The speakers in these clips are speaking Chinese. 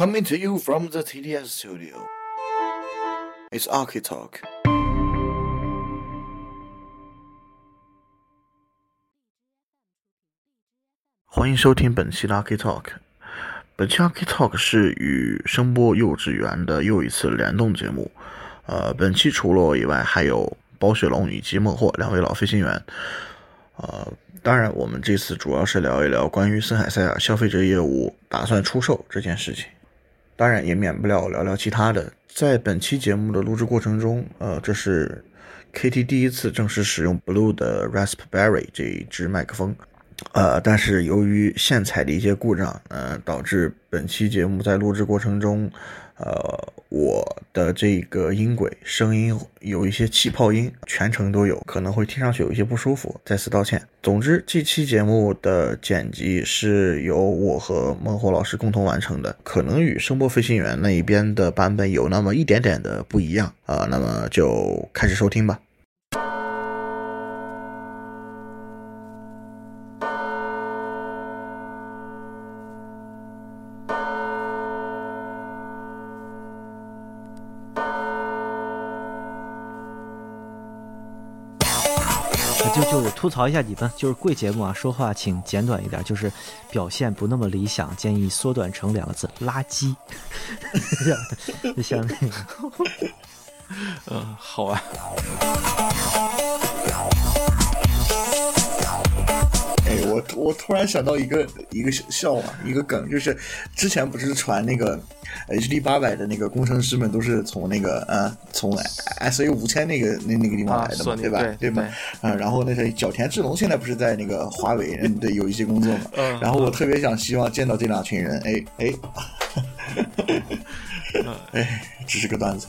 Coming to you from the TDS studio. It's Arky Talk. 欢迎收听本期的 Arky Talk。本期 Arky Talk 是与声波幼稚园的又一次联动节目。呃，本期除了我以外，还有包雪龙以及孟获两位老飞行员。呃，当然，我们这次主要是聊一聊关于森海塞尔消费者业务打算出售这件事情。当然，也免不了聊聊其他的。在本期节目的录制过程中，呃，这是 KT 第一次正式使用 Blue 的 Raspberry 这一支麦克风。呃，但是由于线材的一些故障，呃，导致本期节目在录制过程中，呃，我的这个音轨声音有一些气泡音，全程都有，可能会听上去有一些不舒服，再次道歉。总之，这期节目的剪辑是由我和孟获老师共同完成的，可能与声波飞行员那一边的版本有那么一点点的不一样啊。那么就开始收听吧。吐槽一下你们，就是贵节目啊，说话请简短一点，就是表现不那么理想，建议缩短成两个字：垃圾。就 像那个，嗯，好啊。我我突然想到一个一个笑话，一个梗，就是之前不是传那个 HD 八百的那个工程师们都是从那个呃从 SA 五千那个那那个地方来的嘛，对吧？对吧？啊，然后那个角田智龙现在不是在那个华为嗯对有一些工作嘛，然后我特别想希望见到这两群人，哎哎，哎，只是个段子。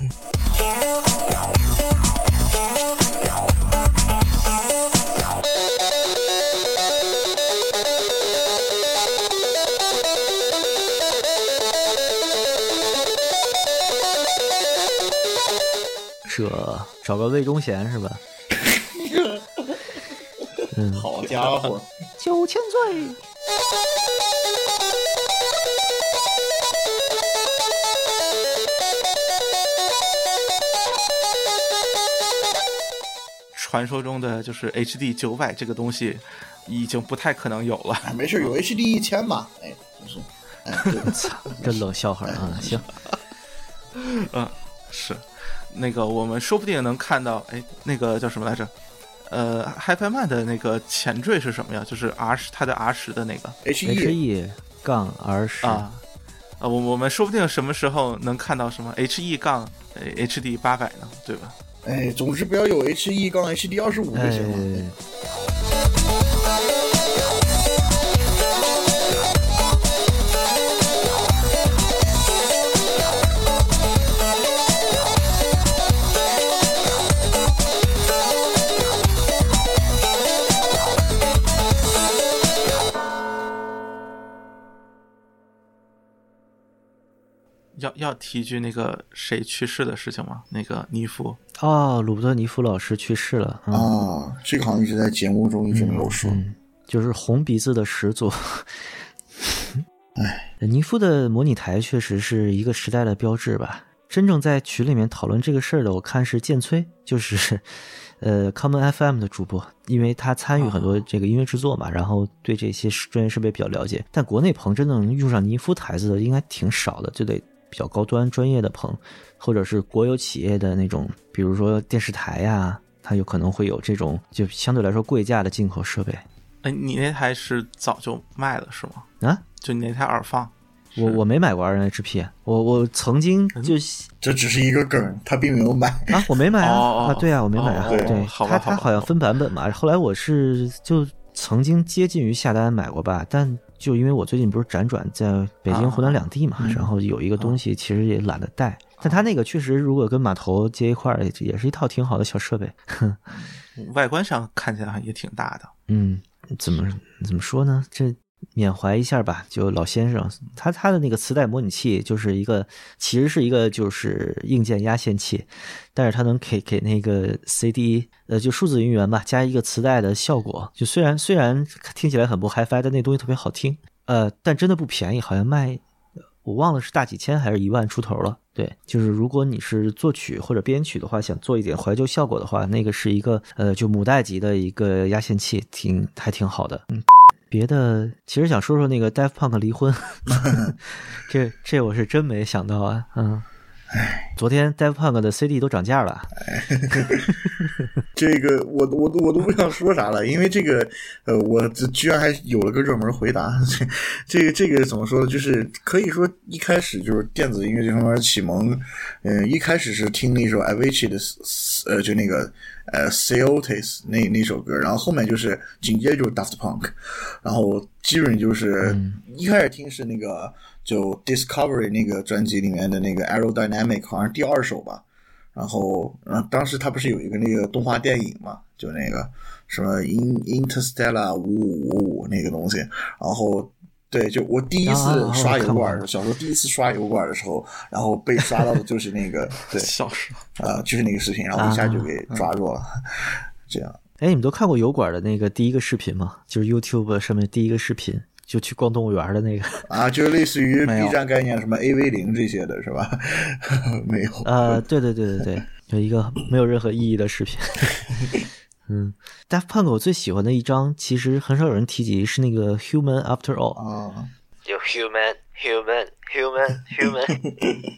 这找个魏忠贤是吧？嗯，好家伙，九千岁。传说中的就是 HD 九百这个东西，已经不太可能有了。没事，有 HD 一千嘛？哎，就是，哎，操，这冷笑话啊！行，嗯，是。那个我们说不定能看到，哎，那个叫什么来着？呃，HiFi Man 的那个前缀是什么呀？就是 R 十，它的 R 十的那个 H E 杠 R 十啊。啊，我我们说不定什么时候能看到什么 H E 杠 HD 八百呢？对吧？哎，总之不要有 H E 杠 HD 二十五就行了。要要提一句那个谁去世的事情吗？那个尼夫哦，鲁伯特尼夫老师去世了啊！这个好像一直在节目中一直没有说，就是红鼻子的始祖。哎，尼夫的模拟台确实是一个时代的标志吧？真正在群里面讨论这个事儿的，我看是剑崔，就是 呃 Common FM 的主播，因为他参与很多这个音乐制作嘛，然后对这些专业设备比较了解。但国内棚真的能用上尼夫台子的，应该挺少的，就得。比较高端专业的棚，或者是国有企业的那种，比如说电视台呀，它有可能会有这种就相对来说贵价的进口设备。哎，你那台是早就卖了是吗？啊，就你那台耳放，我我没买过 R N H P，我我曾经就这只是一个梗，他并没有买啊，我没买啊啊，对啊，我没买啊，对，他他好像分版本嘛，后来我是就曾经接近于下单买过吧，但。就因为我最近不是辗转在北京、湖南两地嘛，然后有一个东西其实也懒得带，但他那个确实如果跟码头接一块儿，也是一套挺好的小设备。外观上看起来也挺大的。嗯，怎么怎么说呢？这。缅怀一下吧，就老先生，他他的那个磁带模拟器就是一个，其实是一个就是硬件压线器，但是它能给给那个 CD，呃，就数字音源吧，加一个磁带的效果。就虽然虽然听起来很不 HiFi，但那东西特别好听。呃，但真的不便宜，好像卖我忘了是大几千还是一万出头了。对，就是如果你是作曲或者编曲的话，想做一点怀旧效果的话，那个是一个呃，就母带级的一个压线器，挺还挺好的。嗯，别的其实想说说那个 Daft Punk 离婚，这这我是真没想到啊，嗯。唉，昨天 Daft Punk 的 CD 都涨价了。这个我我我都不想说啥了，因为这个呃，我这居然还有了个热门回答。这 这个这个怎么说呢？就是可以说一开始就是电子音乐这方面启蒙，嗯，一开始是听那首 Avicii 的呃，就那个呃 c e o t i s 那那首歌，然后后面就是紧接着就是 Daft Punk，然后基本就是一开始听是那个。就 Discovery 那个专辑里面的那个 Aerodynamic 好像第二首吧，然后，嗯，当时他不是有一个那个动画电影嘛，就那个什么 In Interstellar 五五五五那个东西，然后，对，就我第一次刷油管，小时候第一次刷油管的时候，然后被刷到的就是那个，对，小时候，啊，就是那个视频，然后一下就给抓住了，这样。哎，你们都看过油管的那个第一个视频吗？就是 YouTube 上面第一个视频。就去逛动物园的那个啊，就是类似于 B 站概念，什么 A V 零这些的是吧？没有。呃，对对对对对，有一个没有任何意义的视频。嗯，Daft Punk 我最喜欢的一张，其实很少有人提及，是那个 Human After All 啊，就 Human Human Human Human，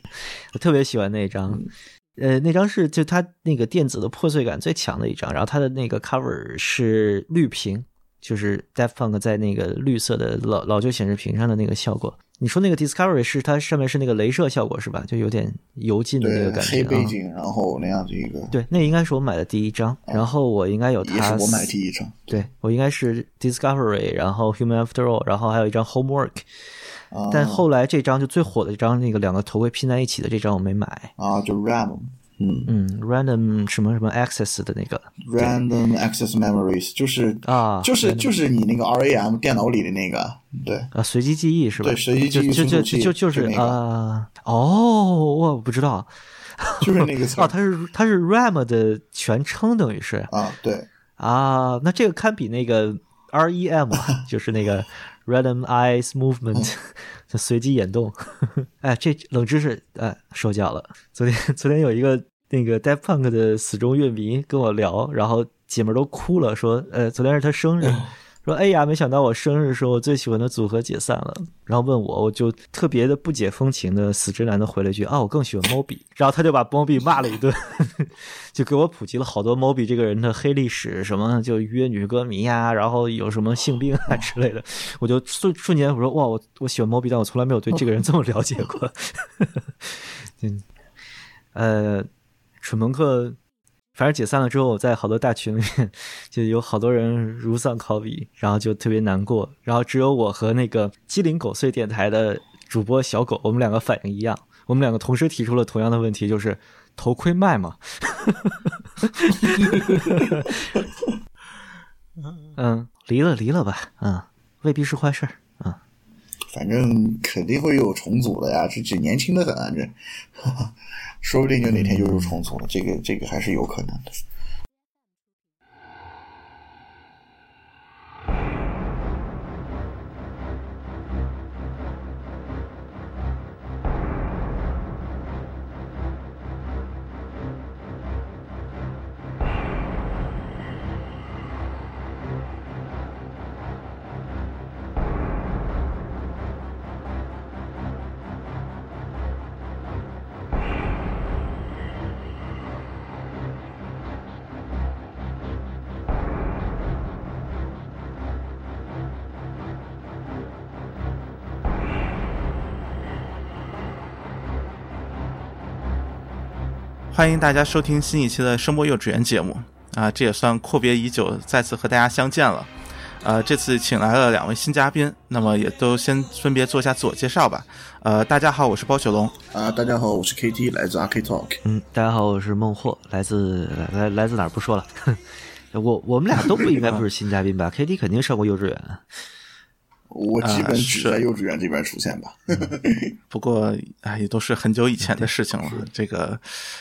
我特别喜欢那张。呃，那张是就它那个电子的破碎感最强的一张，然后它的那个 cover 是绿屏。就是 Daft Punk 在那个绿色的老老旧显示屏上的那个效果。你说那个 Discovery 是它上面是那个镭射效果是吧？就有点油浸的那个感觉。黑背景，然后那样子一个。对，那应该是我买的第一张。然后我应该有它。也是我买第一张。对我应该是 Discovery，然后 Human After All，然后还有一张 Homework。但后来这张就最火的一张，那个两个头盔拼在一起的这张我没买。啊，就 RAM。嗯。嗯，random 什么什么 access 的那个，random access memories 就是啊，就是就是你那个 RAM 电脑里的那个，对。啊，随机记忆是吧？对，随机记忆就就就就是啊，哦，我不知道，就是那个词。哦，它是它是 RAM 的全称，等于是。啊，对。啊，那这个堪比那个 REM，就是那个 random eyes movement，随机眼动，哎，这冷知识哎，受教了。昨天昨天有一个。那个 Daft Punk 的死忠乐迷跟我聊，然后姐们都哭了，说：“呃，昨天是他生日，说哎呀，没想到我生日时候我最喜欢的组合解散了。”然后问我，我就特别的不解风情的死直男的回了一句：“啊，我更喜欢 Moby。”然后他就把 Moby 骂了一顿，就给我普及了好多 Moby 这个人的黑历史，什么就约女歌迷呀，然后有什么性病啊之类的。我就瞬瞬间我说：“哇，我我喜欢 Moby，但我从来没有对这个人这么了解过。” 嗯，呃。蠢朋克，反正解散了之后，在好多大群里面就有好多人如丧考妣，然后就特别难过。然后只有我和那个鸡零狗碎电台的主播小狗，我们两个反应一样，我们两个同时提出了同样的问题，就是头盔卖吗？嗯，离了离了吧，嗯，未必是坏事儿，嗯，反正肯定会有重组的呀，这这年轻的很啊，这。说不定就哪天就又重组了，这个这个还是有可能的。欢迎大家收听新一期的声波幼稚园节目啊！这也算阔别已久，再次和大家相见了。呃，这次请来了两位新嘉宾，那么也都先分别做一下自我介绍吧。呃，大家好，我是包雪龙。啊，大家好，我是 KT，来自 Ark Talk。嗯，大家好，我是孟获，来自来来自哪儿不说了。我我们俩都不应该不是新嘉宾吧？KT 肯定上过幼稚园。我基本只在幼稚园这边出现吧，不过啊，也都是很久以前的事情了。这个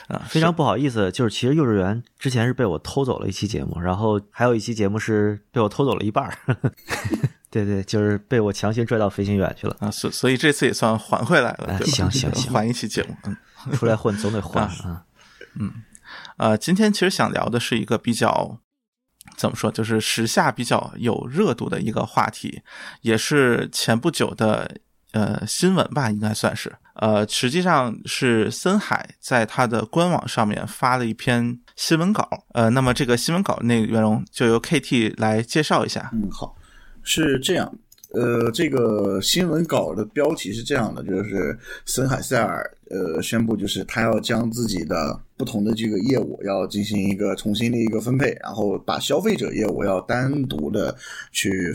啊，非常不好意思，就是其实幼稚园之前是被我偷走了一期节目，然后还有一期节目是被我偷走了一半儿。对对，就是被我强行拽到飞行员去了。啊，所所以这次也算还回来了，哎对吧？行行行还一期节目，嗯。出来混总得混啊。嗯呃，今天其实想聊的是一个比较怎么说，就是时下比较有热度的一个话题，也是前不久的呃新闻吧，应该算是。呃，实际上是森海在他的官网上面发了一篇新闻稿，呃，那么这个新闻稿内容就由 KT 来介绍一下。嗯，好，是这样。呃，这个新闻稿的标题是这样的，就是森海塞尔呃宣布，就是他要将自己的不同的这个业务要进行一个重新的一个分配，然后把消费者业务要单独的去。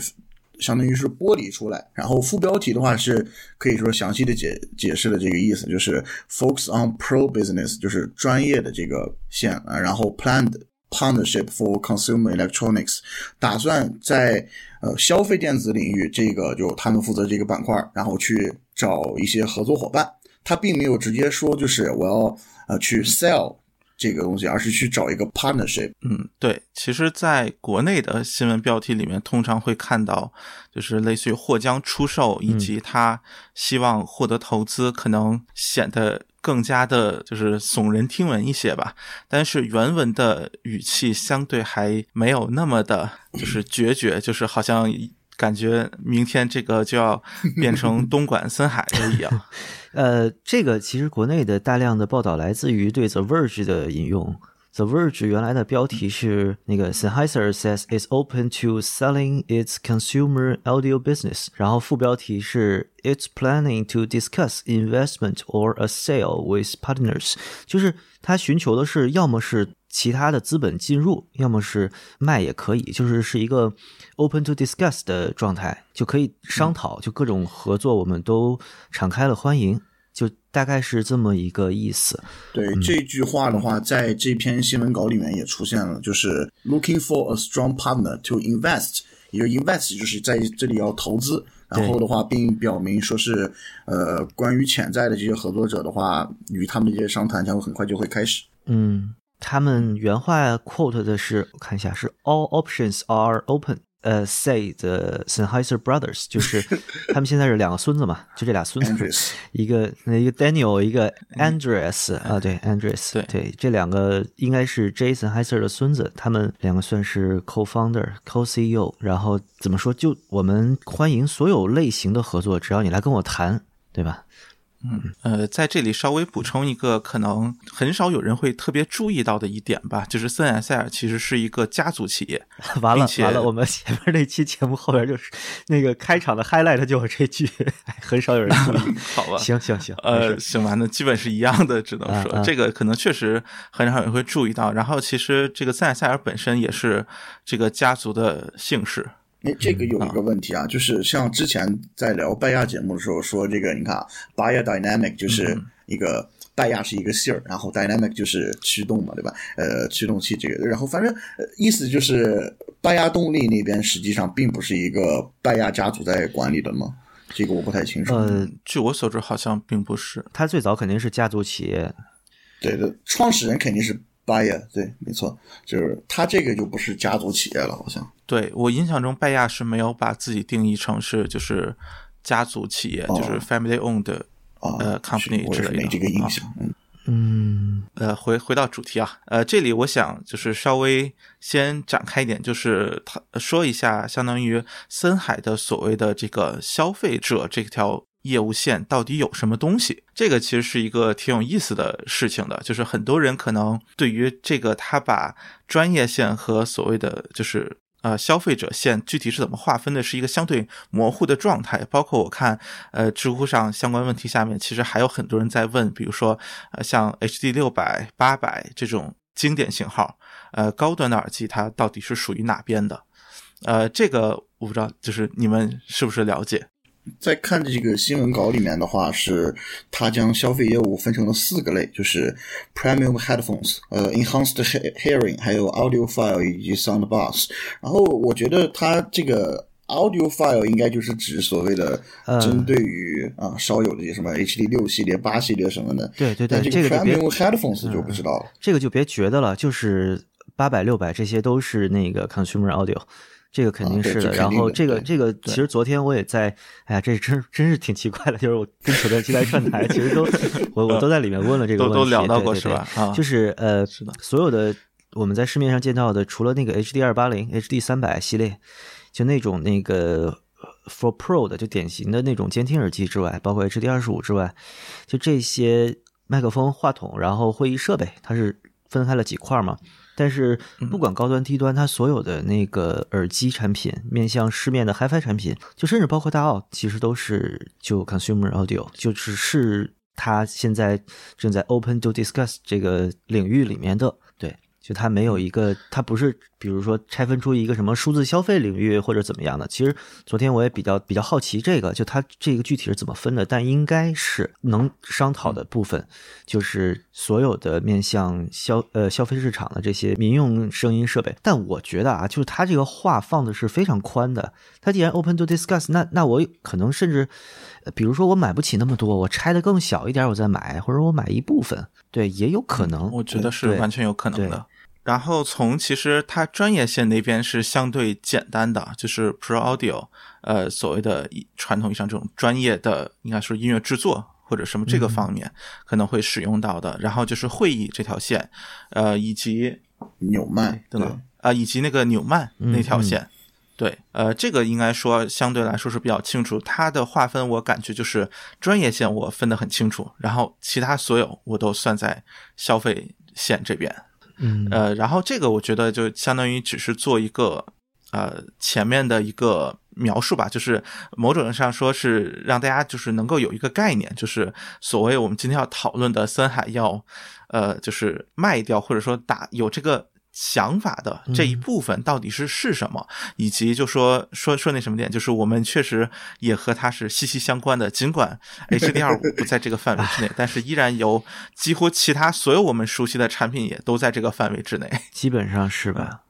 相当于是剥离出来，然后副标题的话是可以说详细的解解释了这个意思，就是 focus on pro business，就是专业的这个线啊，然后 planned partnership for consumer electronics，打算在呃消费电子领域这个就他们负责这个板块，然后去找一些合作伙伴。他并没有直接说就是我要呃去 sell 这个东西，而是去找一个 partnership。嗯，对，其实，在国内的新闻标题里面，通常会看到，就是类似于或将出售，以及他希望获得投资，可能显得更加的，就是耸人听闻一些吧。但是原文的语气相对还没有那么的，就是决绝，就是好像感觉明天这个就要变成东莞森海了一样。呃，这个其实国内的大量的报道来自于对 The Verge 的引用。The Verge 原来的标题是那个 Sennheiser says it's open to selling its consumer audio business，然后副标题是 It's planning to discuss investment or a sale with partners，就是他寻求的是要么是其他的资本进入，要么是卖也可以，就是是一个 open to discuss 的状态，就可以商讨，就各种合作我们都敞开了欢迎。就大概是这么一个意思。对这句话的话，在这篇新闻稿里面也出现了，就是 looking for a strong partner to invest，也就 invest 就是在这里要投资，然后的话，并表明说是呃，关于潜在的这些合作者的话，与他们这些商谈将会很快就会开始。嗯，他们原话 quote 的是，我看一下，是 all options are open。呃，say the Sennheiser brothers，就是 他们现在是两个孙子嘛，就这俩孙子。一个一个 Daniel，一个 Andreas 啊，对 Andreas，对。对，这两个应该是 Jason Heiser 的孙子，他们两个算是 co-founder、co-CEO，然后怎么说，就我们欢迎所有类型的合作，只要你来跟我谈，对吧？呃，在这里稍微补充一个可能很少有人会特别注意到的一点吧，就是森海塞尔其实是一个家族企业，完了完了，我们前面那期节目后边就是那个开场的 highlight 就有这句，很少有人注意。好吧？行行行，呃，行吧，那基本是一样的，只能说、这个可能确实很少人会注意到。然后，其实这个塞尔塞尔本身也是这个家族的姓氏，哎，这个有一个问题啊，就是像之前在聊拜亚节目的时候说，这个你看啊，Baya Dynamic 就是一个拜亚是一个姓儿，然后 Dynamic 就是驱动嘛，对吧？呃，驱动器这个，然后反正、呃、意思就是拜亚动力那边实际上并不是一个拜亚家族在管理的嘛？这个我不太清楚。呃，据我所知好像并不是。他最早肯定是家族企业，对的，创始人肯定是 Baya，对，没错，就是他这个就不是家族企业了，好像。对我印象中，拜亚是没有把自己定义成是就是家族企业，哦就是 family owned 呃 company 之类的没这个印象。嗯，嗯呃，回回到主题啊，呃，这里我想就是稍微先展开一点，就是他说一下，相当于森海的所谓的这个消费者这条业务线到底有什么东西？这个其实是一个挺有意思的事情的，就是很多人可能对于这个他把专业线和所谓的就是。呃，消费者线具体是怎么划分的，是一个相对模糊的状态。包括我看，呃，知乎上相关问题下面，其实还有很多人在问，比如说，呃，像 HD 六百、八百这种经典型号，呃，高端的耳机它到底是属于哪边的？呃，这个我不知道，就是你们是不是了解？在看这个新闻稿里面的话，是它将消费业务分成了四个类，就是 premium headphones、呃 enhanced he- hearing，还有 audiophile 以及 sound bars。然后我觉得它这个 audiophile 应该就是指所谓的嗯针对于啊、少有的这些什么 HD 六系列、八系列什么的。对对对这这个 premium headphones 就不知道了。这个就别觉得了，就是八百、六百这些都是那个 consumer audio，这个肯定是的。然后这个这个，其实昨天我也在，哎呀，这真真是挺奇怪的，就是我跟球队机台串台，其实都 我我都在里面问了这个问题，都聊到过是吧？啊，就是呃，是的所有的我们在市面上见到的，除了那个 HD 二八零、HD 三百系列，就那种那个 For Pro 的，就典型的那种监听耳机之外，包括 HD 二十五之外，就这些麦克风、话筒，然后会议设备，它是分开了几块嘛。但是不管高端低端，它所有的那个耳机产品，面向市面的 HiFi 产品，就甚至包括大奥，其实都是就 consumer audio，就只是它现在正在 open to discuss 这个领域里面的，对，就它没有一个，它不是比如说拆分出一个什么数字消费领域或者怎么样的。其实昨天我也比较比较好奇这个，就它这个具体是怎么分的，但应该是能商讨的部分，就是所有的面向消呃消费市场的这些民用声音设备。但我觉得啊，就是它这个话放的是非常宽的。它既然 open to discuss，那那我可能甚至，呃比如说我买不起那么多，我拆的更小一点，我再买，或者我买一部分，对，也有可能。我觉得是完全有可能的。然后从其实它专业线那边是相对简单的，就是 Pro Audio，呃，所谓的传统意义上这种专业的，应该说音乐制作或者什么这个方面可能会使用到的。然后就是会议这条线，呃，以及纽曼对吧啊、以及那个纽曼那条线。对，呃，这个应该说相对来说是比较清楚。它的划分我感觉就是专业线我分得很清楚，然后其他所有我都算在消费线这边。嗯呃，然后这个我觉得就相当于只是做一个呃前面的一个描述吧，就是某种意义上说是让大家就是能够有一个概念，就是所谓我们今天要讨论的森海要呃就是卖掉或者说打有这个。想法的这一部分到底是是什么，以及就说说说那什么点，就是我们确实也和它是息息相关的。尽管 HD 二五不在这个范围之内，但是依然有几乎其他所有我们熟悉的产品也都在这个范围之内。基本上是吧？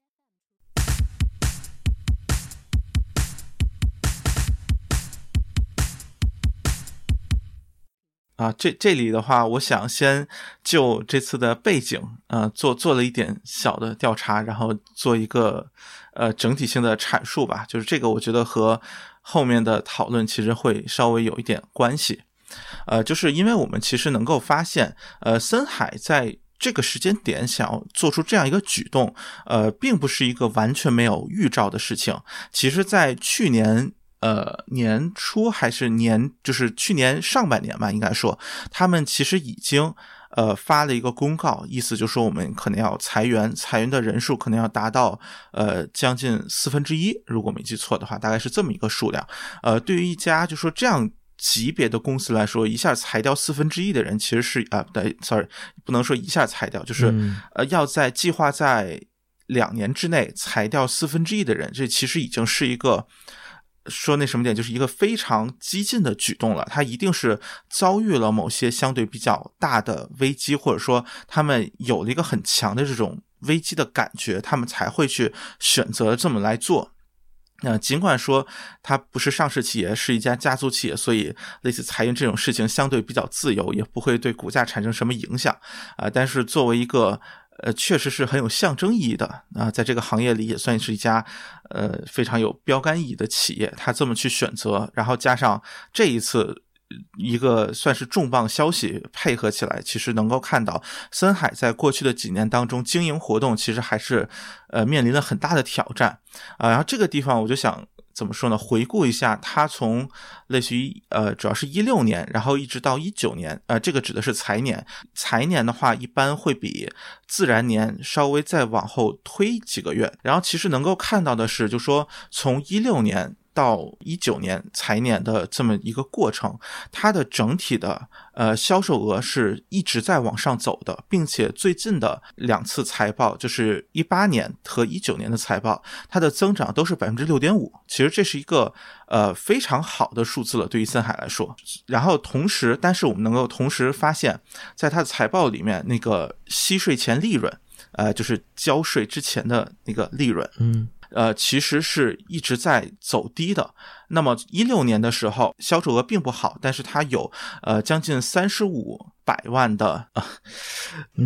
啊，这这里的话，我想先就这次的背景，呃，做做了一点小的调查，然后做一个呃整体性的阐述吧。就是这个，我觉得和后面的讨论其实会稍微有一点关系。呃，就是因为我们其实能够发现，呃，森海在这个时间点想要做出这样一个举动，呃，并不是一个完全没有预兆的事情。其实，在去年。呃，年初还是年，就是去年上半年吧，应该说，他们其实已经呃发了一个公告，意思就是说我们可能要裁员，裁员的人数可能要达到呃将近四分之一，如果没记错的话，大概是这么一个数量。呃，对于一家就说这样级别的公司来说，一下裁掉四分之一的人，其实是啊，不对，sorry，不能说一下裁掉，就是、嗯呃要在计划在两年之内裁掉四分之一的人，这其实已经是一个。说那什么点，就是一个非常激进的举动了。他一定是遭遇了某些相对比较大的危机，或者说他们有了一个很强的这种危机的感觉，他们才会去选择这么来做。那，尽管说它不是上市企业，是一家家族企业，所以类似裁员这种事情相对比较自由，也不会对股价产生什么影响啊、但是作为一个呃，确实是很有象征意义的啊、在这个行业里也算是一家呃非常有标杆意义的企业。他这么去选择，然后加上这一次一个算是重磅消息配合起来，其实能够看到森海在过去的几年当中经营活动其实还是呃面临了很大的挑战啊、然后这个地方我就想。怎么说呢？回顾一下，它从类似于呃，主要是一六年，然后一直到一九年，呃，这个指的是财年。财年的话，一般会比自然年稍微再往后推几个月。然后其实能够看到的是，就说从一六年到一九年财年的这么一个过程，它的整体的呃销售额是一直在往上走的，并且最近的两次财报，就是一八年和一九年的财报，它的增长都是百分之六点五。其实这是一个呃非常好的数字了，对于森海来说。然后同时，但是我们能够同时发现，在它的财报里面，那个息税前利润，呃，就是交税之前的那个利润，嗯呃，其实是一直在走低的。那么一六年的时候，销售额并不好，但是它有呃将近三十五百万的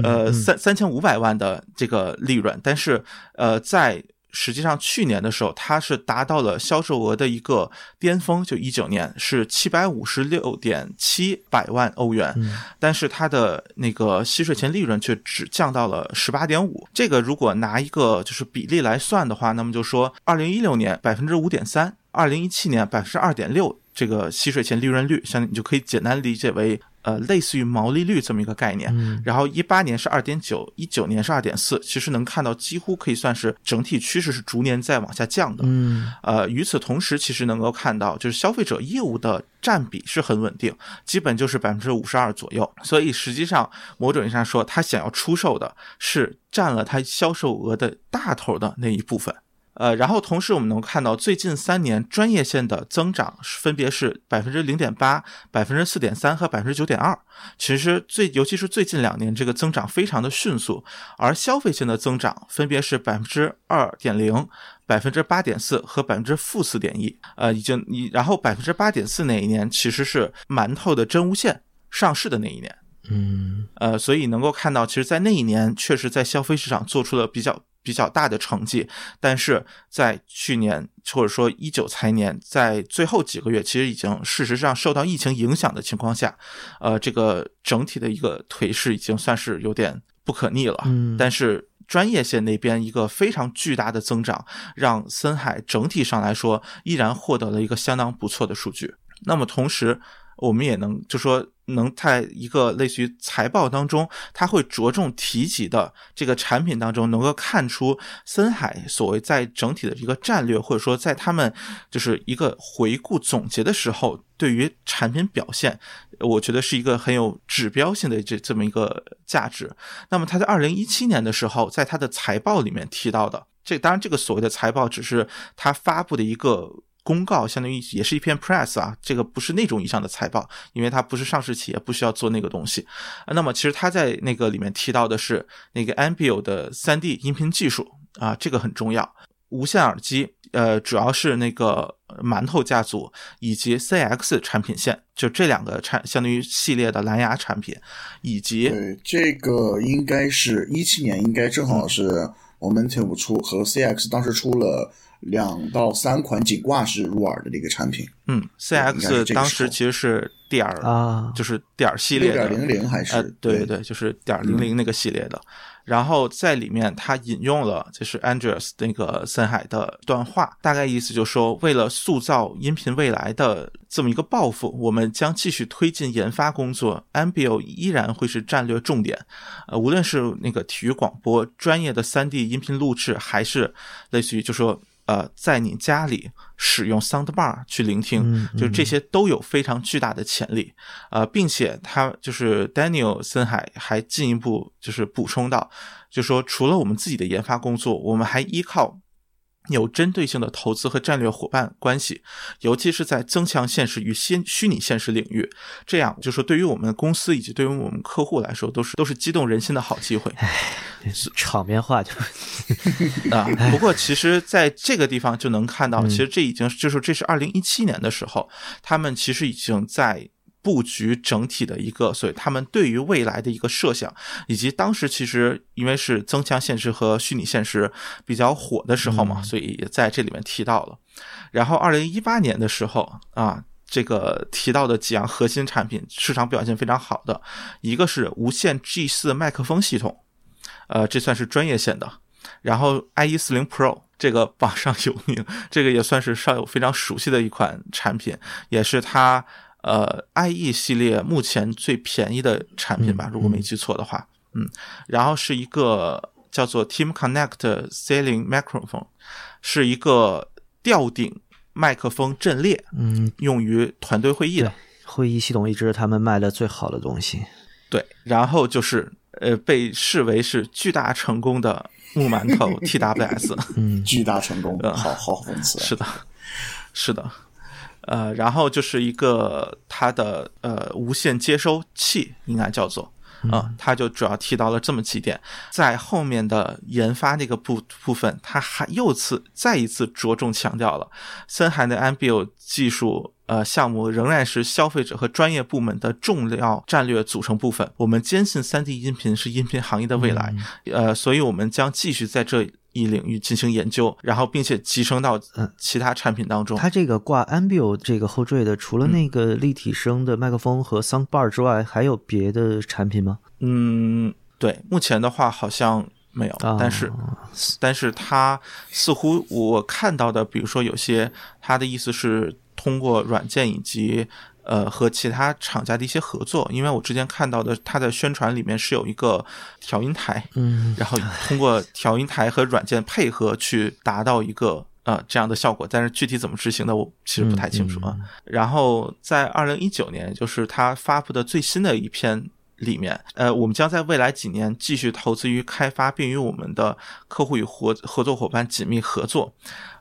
呃三三千五百万的这个利润，但是呃在实际上去年的时候，它是达到了销售额的一个巅峰，就一九年是七百五十六点七百万欧元，但是它的那个息税前利润却只降到了十八点五。这个如果拿一个就是比例来算的话，那么就说二零一六年百分之五点三，二零一七年百分之二点六，这个息税前利润率，像你就可以简单理解为。呃，类似于毛利率这么一个概念，然后一八年是二点九，一九年是二点四，其实能看到几乎可以算是整体趋势是逐年在往下降的。嗯，呃，与此同时，其实能够看到就是消费者业务的占比是很稳定，基本就是百分之五十二左右。所以实际上，某种意义上说，他想要出售的是占了他销售额的大头的那一部分。呃，然后同时我们能看到，最近三年专业线的增长分别是百分之零点八、百分之四点三和百分之九点二。其实最尤其是最近两年，这个增长非常的迅速。而消费线的增长分别是百分之二点零、百分之八点四和百分之负四点一。呃，已经你然后百分之八点四那一年其实是馒头的真无线上市的那一年。嗯，呃，所以能够看到，其实，在那一年确实在消费市场做出了比较。比较大的成绩，但是在去年或者说一九财年，在最后几个月，其实已经事实上受到疫情影响的情况下，呃，这个整体的一个颓势已经算是有点不可逆了。嗯，但是专业线那边一个非常巨大的增长，让森海整体上来说依然获得了一个相当不错的数据。那么同时，我们也能就说。能在一个类似于财报当中，他会着重提及的这个产品当中，能够看出森海所谓在整体的一个战略，或者说在他们就是一个回顾总结的时候，对于产品表现，我觉得是一个很有指标性的这这么一个价值。那么他在二零一七年的时候，在他的财报里面提到的，这当然这个所谓的财报只是他发布的一个。公告相当于也是一篇 press 啊，这个不是那种意义上的财报，因为它不是上市企业，不需要做那个东西。那么其实他在那个里面提到的是那个 Ambio 的 3D 音频技术啊，这个很重要。无线耳机，呃，主要是那个馒头家族以及 CX 产品线，就这两个产相当于系列的蓝牙产品，以及对这个应该是一七年，应该正好是 Momentive 出和 CX 当时出了。两到三款颈挂式入耳的这个产品，嗯，CX 当时其实是点儿啊，就是点儿系列的，点零零还是对对对，就是点零零那个系列的。然后在里面，它引用了就是 Andreas 那个森海的段话，大概意思就是说，为了塑造音频未来的这么一个抱负，我们将继续推进研发工作，Ambio 依然会是战略重点。呃，无论是那个体育广播、专业的三 D 音频录制，还是类似于就说。呃，在你家里使用 Soundbar 去聆听，就这些都有非常巨大的潜力。呃，并且他就是 Daniel 森海还进一步就是补充到，就说除了我们自己的研发工作，我们还依靠。有针对性的投资和战略伙伴关系，尤其是在增强现实与新虚拟现实领域，这样就是对于我们公司以及对于我们客户来说，都是都是激动人心的好机会。场面话就 啊，不过其实在这个地方就能看到，其实这已经就是这是二零一七年的时候，他们其实已经在。布局整体的一个，所以他们对于未来的一个设想，以及当时其实因为是增强现实和虚拟现实比较火的时候嘛，所以也在这里面提到了。然后二零一八年的时候啊，这个提到的几样核心产品市场表现非常好的，一个是无线 G 四麦克风系统，呃，这算是专业线的。然后 i 一四零 Pro 这个榜上有名，这个也算是稍有非常熟悉的一款产品，也是它。呃，IE 系列目前最便宜的产品吧，如果没记错的话，嗯，然后是一个叫做 Team Connect Ceiling Microphone，是一个吊顶麦克风阵列，嗯，用于团队会议的。会议系统一直是他们卖的最好的东西。对，然后就是呃，被视为是巨大成功的木馒头 TWS，嗯，巨大成功，好好讽刺。是的，是的。呃，然后就是一个它的呃无线接收器，应该叫做啊，它就主要提到了这么几点，在后面的研发那个部部分，它还又次再一次着重强调了森海的 Ambio 技术呃项目仍然是消费者和专业部门的重要战略组成部分。我们坚信 3D 音频是音频行业的未来，呃，所以我们将继续在这。一领域进行研究，然后并且集成到其他产品当中。它这个挂 Ambio 这个后缀的，除了那个立体声的麦克风和 Sound Bar 之外，还有别的产品吗？嗯，对，目前的话好像没有，但是但是它似乎我看到的，比如说有些它的意思是通过软件以及。呃，和其他厂家的一些合作，因为我之前看到的，它的宣传里面是有一个调音台，嗯，然后通过调音台和软件配合去达到一个呃这样的效果，但是具体怎么执行的，我其实不太清楚啊。然后在二零一九年，就是它发布的最新的一篇里面，呃，我们将在未来几年继续投资于开发，并与我们的客户与合合作伙伴紧密合作。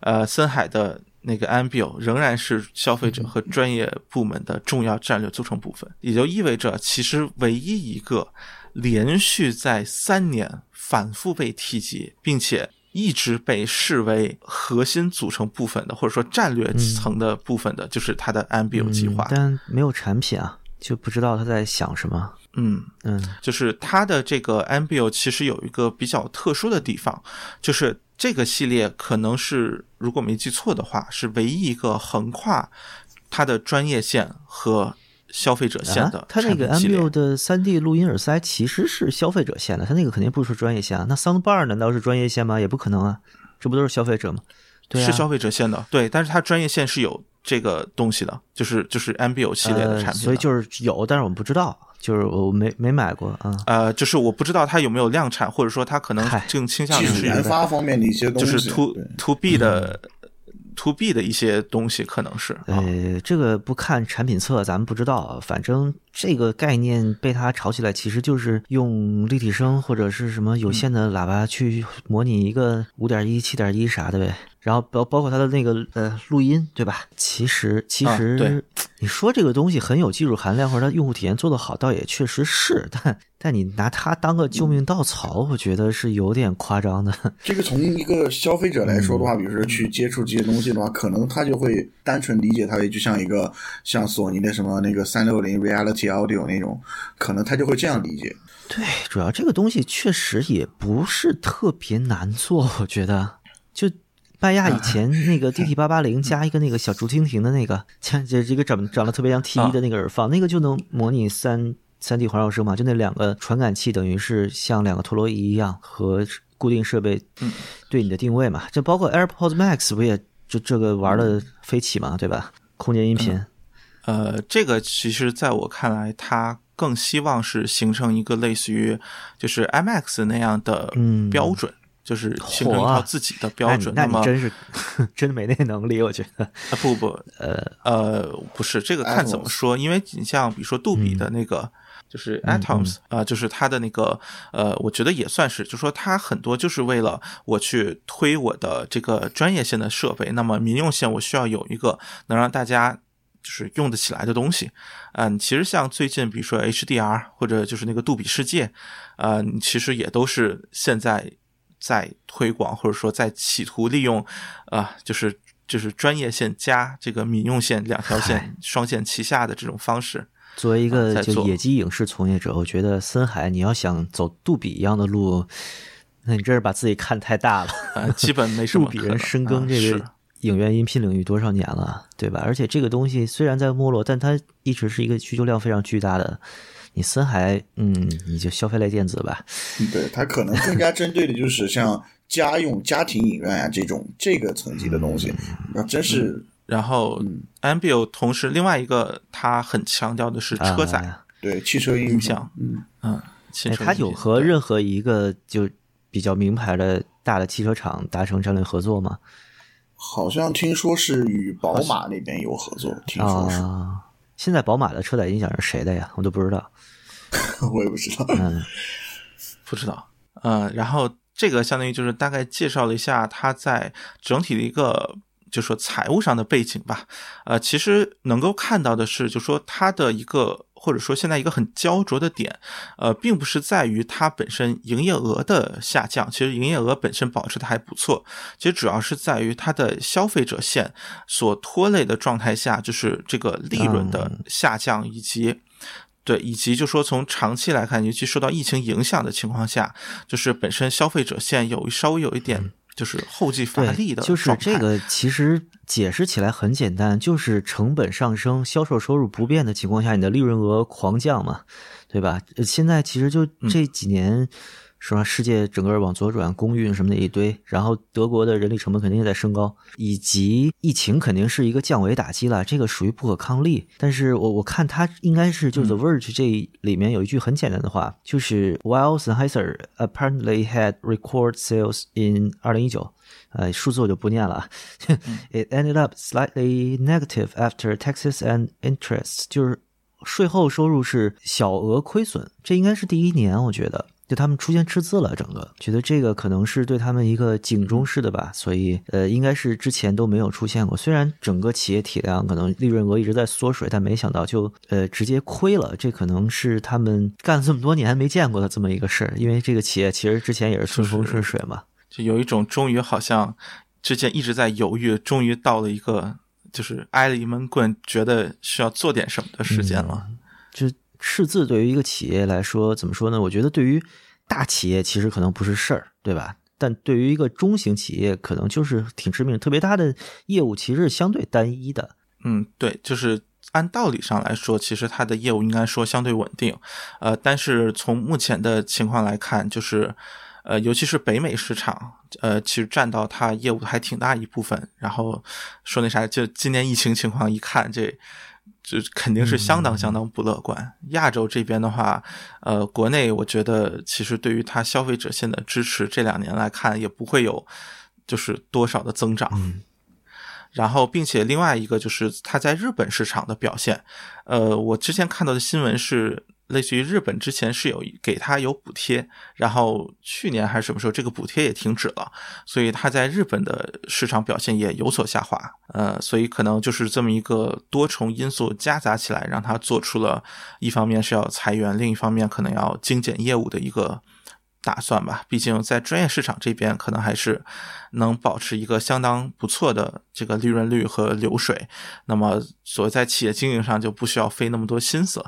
呃，森海的。那个 Ambio 仍然是消费者和专业部门的重要战略组成部分，也就意味着，其实唯一一个连续在三年反复被提及，并且一直被视为核心组成部分的，或者说战略层的部分的，就是它的 Ambio 计划。但没有产品啊，就不知道他在想什么。嗯嗯，就是它的这个 Ambio 其实有一个比较特殊的地方，就是。这个系列可能是，如果没记错的话，是唯一一个横跨它的专业线和消费者线的。它那个 Ambio 的三 D 录音耳塞其实是消费者线的，它那个肯定不是专业线啊。那 Soundbar 难道是专业线吗？也不可能啊，这不都是消费者吗？对，是消费者线的。对，但是它专业线是有这个东西的，就是就是 Ambio 系列的产品。所以就是有，但是我们不知道。就是我没没买过啊，呃，就是我不知道它有没有量产，或者说它可能更倾向于是研发方面的一些东西，就是 to to B 的 to B 的一些东西，可能是。呃，这个不看产品册，咱们不知道。反正这个概念被它炒起来，其实就是用立体声或者是什么有线的喇叭去模拟一个五点一、七点一啥的呗。然后包包括它的那个呃录音，对吧？其实其实你说这个东西很有技术含量，或者它用户体验做得好，倒也确实是。但但你拿它当个救命稻草，我觉得是有点夸张的。这个从一个消费者来说的话，比如说去接触这些东西的话，可能他就会单纯理解它为就像一个像索尼的什么那个三六零 Reality Audio 那种，可能他就会这样理解。对，主要这个东西确实也不是特别难做，我觉得就。拜亚以前那个 DT 八八零加一个那个小竹蜻蜓的那个，像这这个长长得特别像 T 一的那个耳放，那个就能模拟三三 D 环绕声嘛？就那两个传感器等于是像两个陀螺仪一样，和固定设备对你的定位嘛？就包括 AirPods Max 不也就这个玩的飞起嘛？对吧？空间音频，呃，这个其实在我看来，它更希望是形成一个类似于就是 IMAX 那样的标准。就是形成一套自己的标准，那你真是 真没那能力，我觉得。啊不不，呃呃，不是这个看怎么说，因为你像比如说杜比的那个，就是 Atoms 啊，就是它的那个呃，我觉得也算是，就说它很多就是为了我去推我的这个专业线的设备，那么民用线我需要有一个能让大家就是用得起来的东西。嗯，其实像最近比如说 HDR 或者就是那个杜比世界，呃，其实也都是现在。在推广，或者说在企图利用，啊，就是就是专业线加这个民用线两条线双线齐下的这种方式。作为一个就野鸡影视从业者，我觉得森海你要想走杜比一样的路，那你真是把自己看太大了。呃，基本没 什么。杜比人深耕这个影院音频领域多少年了，对吧？而且这个东西虽然在没落，但它一直是一个需求量非常巨大的。你森海，嗯，你就消费类电子吧。对，它可能更加针对的就是像家用家庭影院啊这种这个层级的东西。那真是，然后，Ambio 同时另外一个它很强调的是车载，对汽车音响，嗯嗯，它有和任何一个就比较名牌的大的汽车厂达成战略合作吗？好像听说是与宝马那边有合作，听说是。现在宝马的车载音响是谁的呀？我都不知道。我也不知道。嗯，不知道。嗯，然后这个相当于就是大概介绍了一下它在整体的一个，就说财务上的背景吧。呃，其实能够看到的是，就说它的一个。或者说，现在一个很焦灼的点，呃，并不是在于它本身营业额的下降，其实营业额本身保持的还不错。其实主要是在于它的消费者线所拖累的状态下，就是这个利润的下降，以及对，以及就说从长期来看，尤其受到疫情影响的情况下，就是本身消费者线有稍微有一点就是后继乏力的就是这个其实解释起来很简单，就是成本上升，销售收入不变的情况下，你的利润额狂降嘛，对吧？现在其实就这几年。是吧？世界整个往左转，公运什么的一堆，然后德国的人力成本肯定也在升高，以及疫情肯定是一个降维打击了，这个属于不可抗力。但是我我看他应该是就是 The Verge 这里面有一句很简单的话，就是 While Sennheiser apparently had record sales in 二零一九，呃，数字我就不念了，It ended up slightly negative after taxes and interest，就是税后收入是小额亏损，这应该是第一年，我觉得。就他们出现赤字了，整个觉得这个可能是对他们一个警钟式的吧，所以呃，应该是之前都没有出现过。虽然整个企业体量可能利润额一直在缩水，但没想到就呃直接亏了。这可能是他们干了这么多年没见过的这么一个事儿，因为这个企业其实之前也是顺风顺水嘛。就有一种终于好像之前一直在犹豫，终于到了一个就是挨了一闷棍，觉得需要做点什么的时间了。就。赤字对于一个企业来说，怎么说呢？我觉得对于大企业其实可能不是事儿，对吧？但对于一个中型企业，可能就是挺致命。特别它的业务其实是相对单一的。嗯，对，就是按道理上来说，其实它的业务应该说相对稳定。呃，但是从目前的情况来看，就是呃，尤其是北美市场，呃，其实占到它业务还挺大一部分。然后说那啥，就今年疫情情况一看，这。就肯定是相当相当不乐观。亚洲这边的话，呃，国内我觉得其实对于它消费者线的支持，这两年来看也不会有就是多少的增长。然后，并且另外一个就是它在日本市场的表现，呃，我之前看到的新闻是。类似于日本之前是有给他有补贴，然后去年还是什么时候这个补贴也停止了，所以他在日本的市场表现也有所下滑。呃，所以可能就是这么一个多重因素夹杂起来，让他做出了一方面是要裁员，另一方面可能要精简业务的一个。打算吧，毕竟在专业市场这边，可能还是能保持一个相当不错的这个利润率和流水。那么，所在企业经营上就不需要费那么多心思，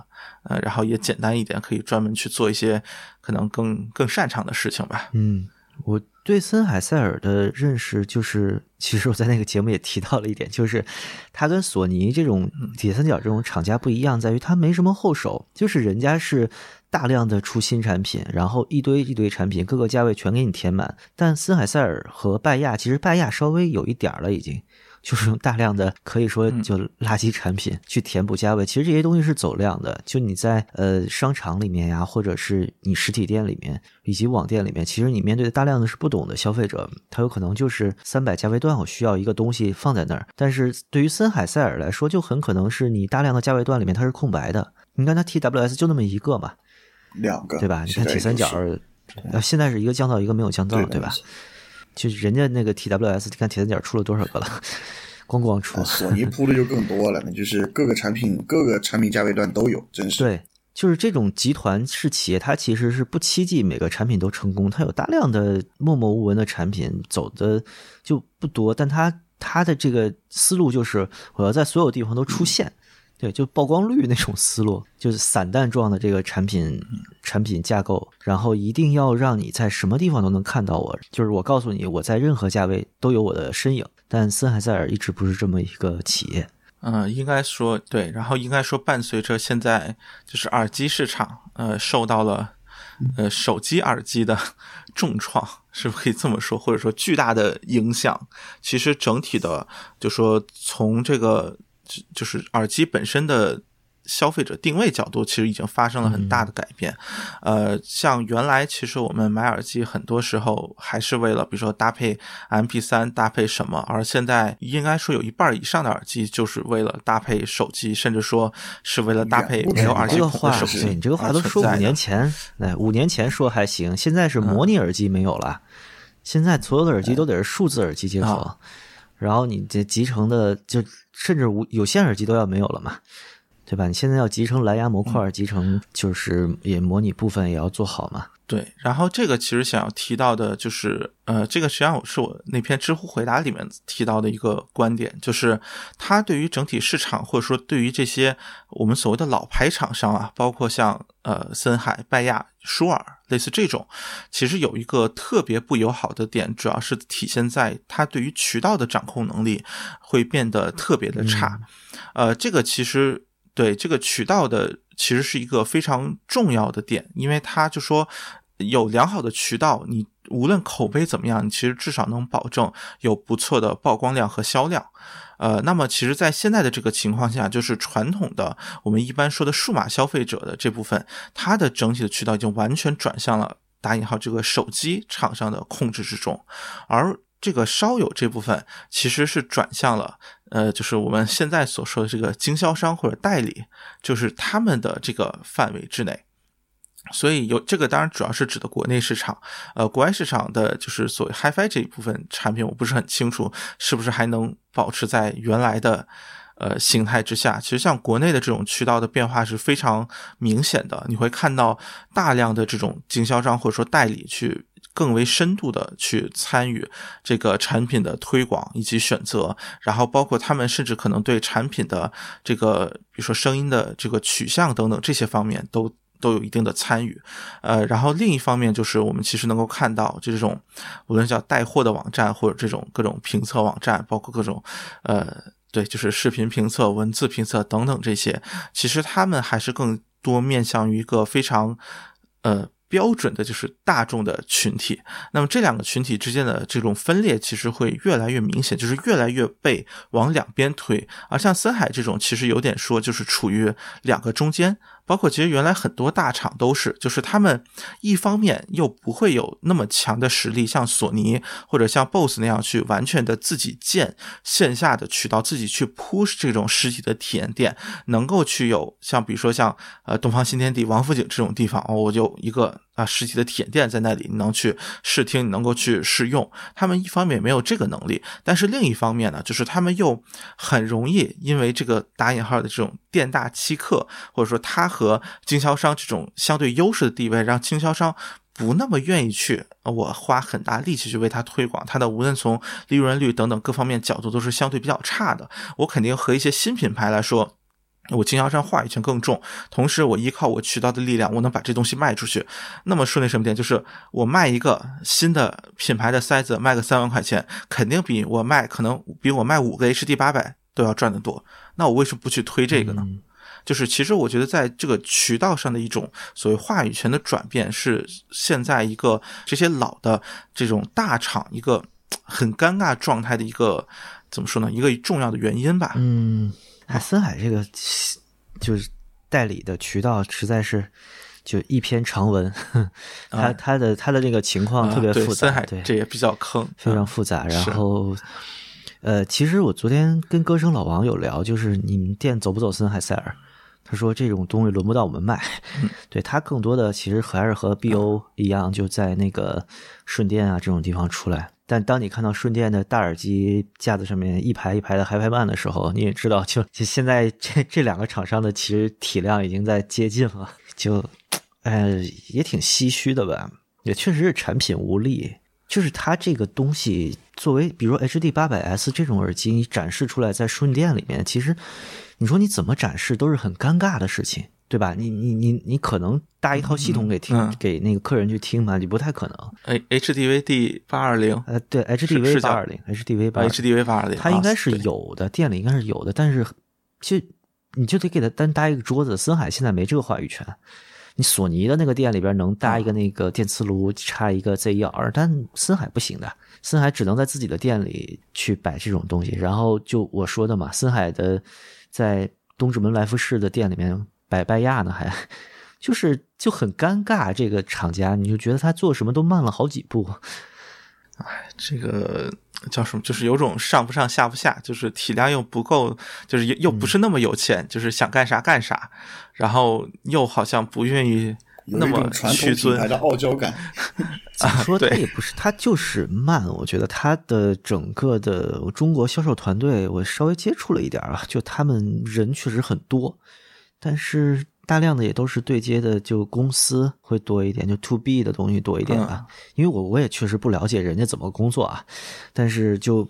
呃，然后也简单一点，可以专门去做一些可能更更擅长的事情吧。嗯，我对森海塞尔的认识就是，其实我在那个节目也提到了一点，就是他跟索尼这种铁三角这种厂家不一样，在于他没什么后手，就是人家是。大量的出新产品，然后一堆一堆产品，各个价位全给你填满。但森海塞尔和拜亚，其实拜亚稍微有一点了，已经就是用大量的可以说就垃圾产品去填补价位。其实这些东西是走量的，就你在呃商场里面呀，或者是你实体店里面以及网店里面，其实你面对的大量的是不懂的消费者，他有可能就是三百价位段，我需要一个东西放在那儿。但是对于森海塞尔来说，就很可能是你大量的价位段里面它是空白的。你看它 TWS 就那么一个嘛。两个对吧？你看铁三角，呃，现在是一个降噪，一个没有降噪，对吧？就人家那个 TWS，你看铁三角出了多少个了？咣咣出。索尼铺的就更多了，那就是各个产品、各个产品价位段都有，真是。对，就是这种集团式企业，它其实是不期冀每个产品都成功，它有大量的默默无闻的产品，走的就不多，但它它的这个思路就是我要在所有地方都出现。对，就曝光率那种思路，就是散弹状的这个产品产品架构，然后一定要让你在什么地方都能看到我，就是我告诉你，我在任何价位都有我的身影。但森海塞尔一直不是这么一个企业。嗯，应该说对，然后应该说伴随着现在就是耳机市场，呃，受到了呃手机耳机的 重创，是不是可以这么说？或者说巨大的影响？其实整体的，就说从这个。就是耳机本身的消费者定位角度，其实已经发生了很大的改变。呃，像原来其实我们买耳机，很多时候还是为了，比如说搭配 MP 三，搭配什么。而现在应该说有一半以上的耳机，就是为了搭配手机，甚至说是为了搭配没有耳机孔的手机。你这个话都说五年前，哎，五年前说还行，现在是模拟耳机没有了。现在所有的耳机都得是数字耳机接口。然后你这集成的，就甚至无有线耳机都要没有了嘛，对吧？你现在要集成蓝牙模块，集成就是也模拟部分也要做好嘛。对，然后这个其实想要提到的就是，呃，这个实际上是我那篇知乎回答里面提到的一个观点，就是它对于整体市场或者说对于这些我们所谓的老牌厂商啊，包括像呃森海、拜亚、舒尔。类似这种，其实有一个特别不友好的点，主要是体现在它对于渠道的掌控能力会变得特别的差。呃，这个其实对这个渠道的其实是一个非常重要的点，因为它就说有良好的渠道，你无论口碑怎么样，你其实至少能保证有不错的曝光量和销量。呃，那么其实，在现在的这个情况下，就是传统的我们一般说的数码消费者的这部分，它的整体的渠道已经完全转向了打引号这个手机厂商的控制之中，而这个稍有这部分其实是转向了，呃，就是我们现在所说的这个经销商或者代理，就是他们的这个范围之内。所以有这个当然主要是指的国内市场，呃，国外市场的就是所谓 HiFi 这一部分产品，我不是很清楚是不是还能保持在原来的呃形态之下。其实像国内的这种渠道的变化是非常明显的，你会看到大量的这种经销商或者说代理去更为深度的去参与这个产品的推广以及选择，然后包括他们甚至可能对产品的这个比如说声音的这个取向等等这些方面都。都有一定的参与，呃，然后另一方面就是我们其实能够看到，就这种无论叫带货的网站，或者这种各种评测网站，包括各种，呃，对，就是视频评测、文字评测等等这些，其实他们还是更多面向于一个非常，呃。标准的就是大众的群体，那么这两个群体之间的这种分裂其实会越来越明显，就是越来越被往两边推。而像森海这种，其实有点说就是处于两个中间，包括其实原来很多大厂都是，就是他们一方面又不会有那么强的实力，像索尼或者像 BOSS 那样去完全的自己建线下的渠道，自己去 push 这种实体的体验店，能够去有像比如说像呃东方新天地、王府井这种地方，哦，我就一个。啊，实体的体验店在那里，你能去试听，你能够去试用。他们一方面没有这个能力，但是另一方面呢，就是他们又很容易因为这个打引号的这种店大欺客，或者说他和经销商这种相对优势的地位，让经销商不那么愿意去，我花很大力气去为他推广。他的无论从利润率等等各方面角度都是相对比较差的。我肯定和一些新品牌来说。我经销商话语权更重，同时我依靠我渠道的力量，我能把这东西卖出去。那么说那什么点，就是我卖一个新的品牌的塞子，卖个三万块钱，肯定比我卖可能比我卖五个 HD 八百都要赚得多。那我为什么不去推这个呢？就是其实我觉得在这个渠道上的一种所谓话语权的转变，是现在一个这些老的这种大厂一个很尴尬状态的一个怎么说呢？一个重要的原因吧。嗯。哎，森海这个就是代理的渠道，实在是就一篇长文。他他的他的这个情况特别复杂，对，这也比较坑，非常复杂。然后，呃，其实我昨天跟歌声老王有聊，就是你们店走不走森海塞尔？他说这种东西轮不到我们卖。对他更多的其实还是和 BO 一样，就在那个顺电啊这种地方出来。但当你看到顺电的大耳机架子上面一排一排的 HiFi Man 的时候，你也知道，就就现在这这两个厂商的其实体量已经在接近了，就，呃，也挺唏嘘的吧。也确实是产品无力，就是它这个东西作为，比如 HD 八百 S 这种耳机，你展示出来在顺电里面，其实你说你怎么展示都是很尴尬的事情。对吧？你你你你可能搭一套系统给听给那个客人去听嘛？你不太可能。哎，HDVD 八二零，呃，对，HDV 八二零，HDV 八，HDV 八二零，它应该是有的，店里应该是有的，但是其实你就得给他单搭一个桌子。森海现在没这个话语权。你索尼的那个店里边能搭一个那个电磁炉，插一个 Z1R，但森海不行的，森海只能在自己的店里去摆这种东西。然后就我说的嘛，森海的在东直门来福士的店里面。百拜亚呢，还就是就很尴尬。这个厂家，你就觉得他做什么都慢了好几步。哎，这个叫什么？就是有种上不上下不下，就是体量又不够，就是又又不是那么有钱，就是想干啥干啥，然后又好像不愿意那么屈尊。的傲娇感。怎么说？他也不是，他就是慢。我觉得他的整个的中国销售团队，我稍微接触了一点啊，就他们人确实很多。但是大量的也都是对接的，就公司会多一点，就 to B 的东西多一点吧。因为我我也确实不了解人家怎么工作啊，但是就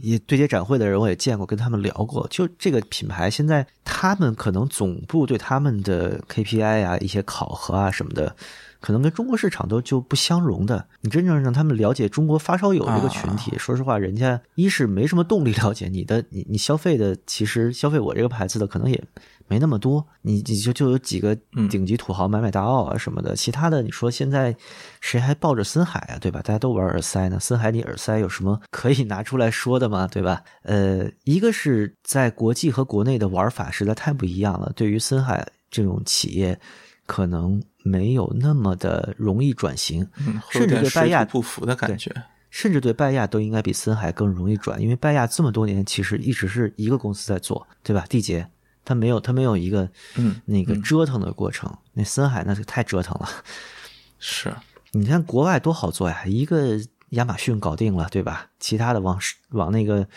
也对接展会的人我也见过，跟他们聊过。就这个品牌现在，他们可能总部对他们的 KPI 啊、一些考核啊什么的，可能跟中国市场都就不相容的。你真正让他们了解中国发烧友这个群体，说实话，人家一是没什么动力了解你的，你你消费的其实消费我这个牌子的可能也。没那么多，你你就就有几个顶级土豪买买大奥啊什么的，其他的你说现在谁还抱着森海啊，对吧？大家都玩耳塞呢，森海你耳塞有什么可以拿出来说的吗？对吧？呃，一个是在国际和国内的玩法实在太不一样了，对于森海这种企业，可能没有那么的容易转型，甚至对拜亚不服的感觉，甚至对拜亚都应该比森海更容易转，因为拜亚这么多年其实一直是一个公司在做，对吧？缔结。他没有，他没有一个，嗯，那个折腾的过程。那森海那是太折腾了。是，你看国外多好做呀，一个亚马逊搞定了，对吧？其他的往往那个，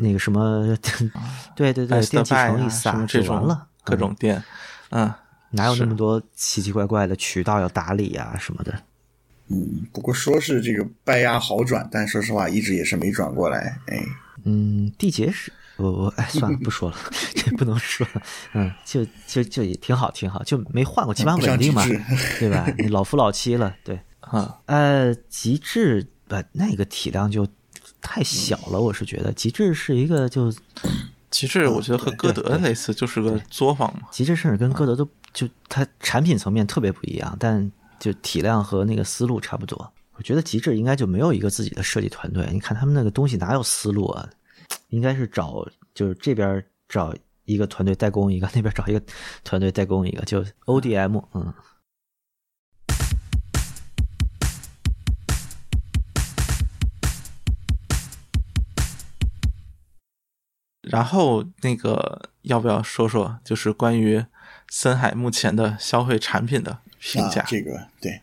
那个什么，对 对对，电器城一撒就完了，各种店，嗯，哪有那么多奇奇怪怪的渠道要打理啊什么的？嗯，不过说是这个拜亚好转，但说实话一直也是没转过来。哎，嗯，缔结是。我我哎，算了，不说了，这不能说。嗯，就就就也挺好，挺好，就没换过，起码稳定嘛，对吧？你老夫老妻了，对 啊。呃，极致呃，那个体量就太小了，我是觉得极致是一个就极致，我觉得和歌德类似，就是个作坊嘛。极致甚至跟歌德都就它产品层面特别不一样，但就体量和那个思路差不多。我觉得极致应该就没有一个自己的设计团队，你看他们那个东西哪有思路啊？应该是找，就是这边找一个团队代工一个，那边找一个团队代工一个，就 ODM，嗯。然后那个要不要说说，就是关于森海目前的消费产品的评价？这个对，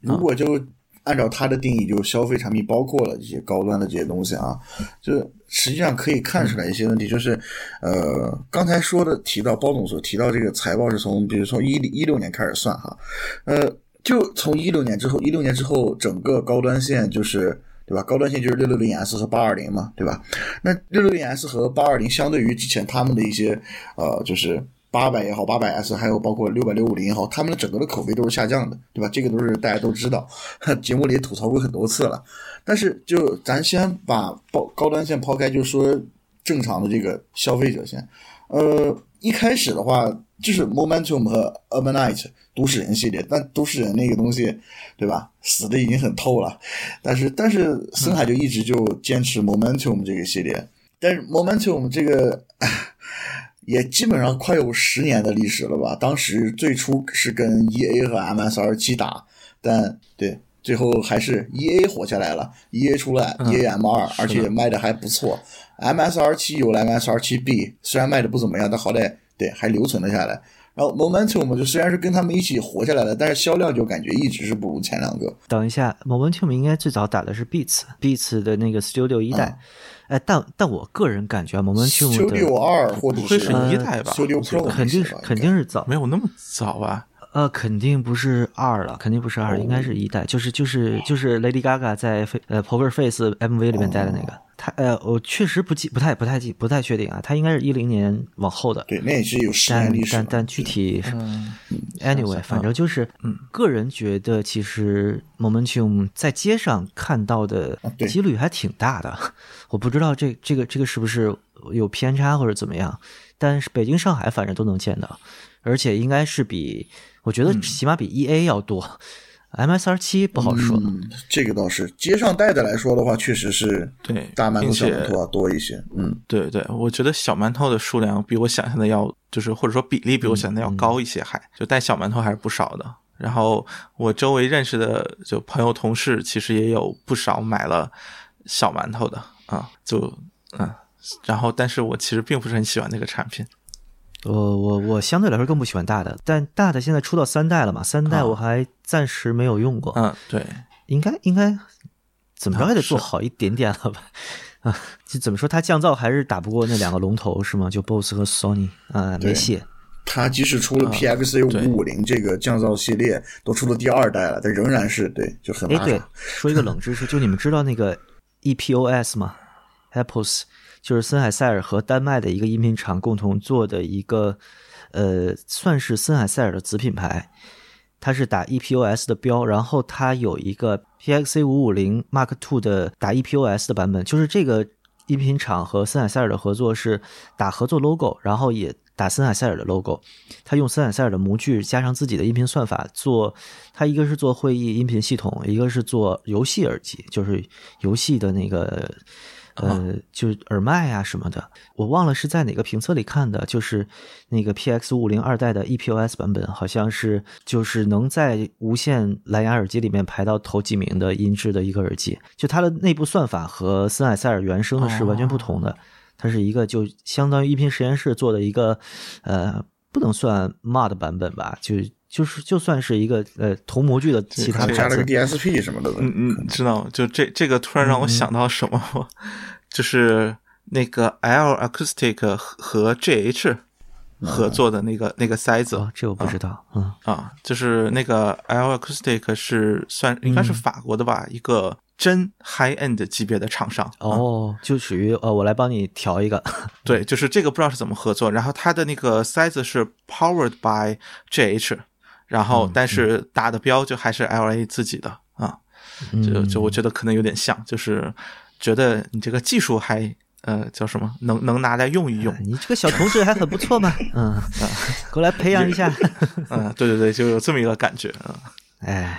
如果就。按照它的定义，就是消费产品包括了这些高端的这些东西啊，就是实际上可以看出来一些问题，就是呃，刚才说的提到包总所提到这个财报是从，比如说一一六年开始算哈，呃，就从一六年之后，一六年之后整个高端线就是对吧？高端线就是六六零 S 和八二零嘛，对吧？那六六零 S 和八二零相对于之前他们的一些呃，就是。八百也好，八百 S 还有包括六百六五零也好，他们的整个的口碑都是下降的，对吧？这个都是大家都知道，节目里吐槽过很多次了。但是就咱先把高高端线抛开，就说正常的这个消费者线。呃，一开始的话就是 Momentum 和 Urbanite 都市人系列，但都市人那个东西，对吧？死的已经很透了。但是但是森海就一直就坚持 Momentum 这个系列，但是 Momentum 这个。也基本上快有十年的历史了吧？当时最初是跟 E A 和 M S R 七打，但对最后还是 E A 活下来了。E A 出了 E A M 二，而且卖的还不错。M S R 七有了 M S R 七 B，虽然卖的不怎么样，但好歹对还留存了下来。然后 Momentum 就虽然是跟他们一起活下来了，但是销量就感觉一直是不如前两个。等一下，Momentum 应该最早打的是 Beats，Beats 的那个 Studio 一代。哎，但但我个人感觉，Momentum 的 Studio 二或者是一代吧 Pro 肯定是肯定是早，没有那么早吧？呃，肯定不是二了，肯定不是二，应该是一代，就是就是就是 Lady Gaga 在呃 Poker Face MV 里面带的那个。他呃，我确实不记，不太不太记，不太确定啊。他应该是一零年往后的，对，那也是有十年历史。但但具体，anyway，反正就是，嗯个人觉得其实 Momentum 在街上看到的几率还挺大的。我不知道这这个这个是不是有偏差或者怎么样，但是北京、上海反正都能见到，而且应该是比我觉得起码比 EA 要多。MSR 七不好说，这个倒是街上带的来说的话，确实是对大馒头、小馒头要多一些。嗯，对对，我觉得小馒头的数量比我想象的要，就是或者说比例比我想象的要高一些，还就带小馒头还是不少的。然后我周围认识的就朋友、同事，其实也有不少买了小馒头的啊，就嗯，然后但是我其实并不是很喜欢那个产品。我我我相对来说更不喜欢大的，但大的现在出到三代了嘛，三代我还暂时没有用过。嗯，对，应该应该怎么着也得做好一点点了吧？啊，就怎么说，它降噪还是打不过那两个龙头是吗？就 BOSS 和 Sony 啊，没戏。它即使出了 PXA 五五零这个降噪系列，都出了第二代了，但仍然是对就很。哎，对，说一个冷知识，就你们知道那个 EPOS 吗？Apples，就是森海塞尔和丹麦的一个音频厂共同做的一个，呃，算是森海塞尔的子品牌。它是打 EPOS 的标，然后它有一个 PXC 五五零 Mark Two 的打 EPOS 的版本，就是这个音频厂和森海塞尔的合作是打合作 logo，然后也打森海塞尔的 logo。他用森海塞尔的模具加上自己的音频算法做，他一个是做会议音频系统，一个是做游戏耳机，就是游戏的那个。呃，就是耳麦啊什么的，我忘了是在哪个评测里看的，就是那个 PX 五零二代的 EPOS 版本，好像是就是能在无线蓝牙耳机里面排到头几名的音质的一个耳机。就它的内部算法和森海塞尔原声的是完全不同的，它是一个就相当于音频实验室做的一个，呃，不能算 mod 版本吧，就就是就算是一个呃同模具的其他加了个 DSP 什么的。嗯嗯，知道，就这这个突然让我想到什么。就是那个 L Acoustic 和 GH 合作的那个那个塞子，这我不知道。嗯啊，就是那个 L Acoustic 是算应该是法国的吧，一个真 High End 级别的厂商。哦，就属于呃，我来帮你调一个。对，就是这个不知道是怎么合作。然后它的那个塞子是 Powered by GH，然后但是打的标就还是 LA 自己的啊。就就我觉得可能有点像，就是。觉得你这个技术还呃叫什么？能能拿来用一用？你这个小同志还很不错嘛，嗯，过来培养一下。嗯，对对对，就有这么一个感觉啊，哎。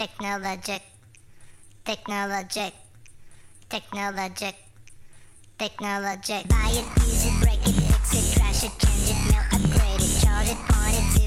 Technologic, technologic, technologic, technologic. Buy it, use it, break it, fix it, it, change it, mail, upgrade it, it, point it,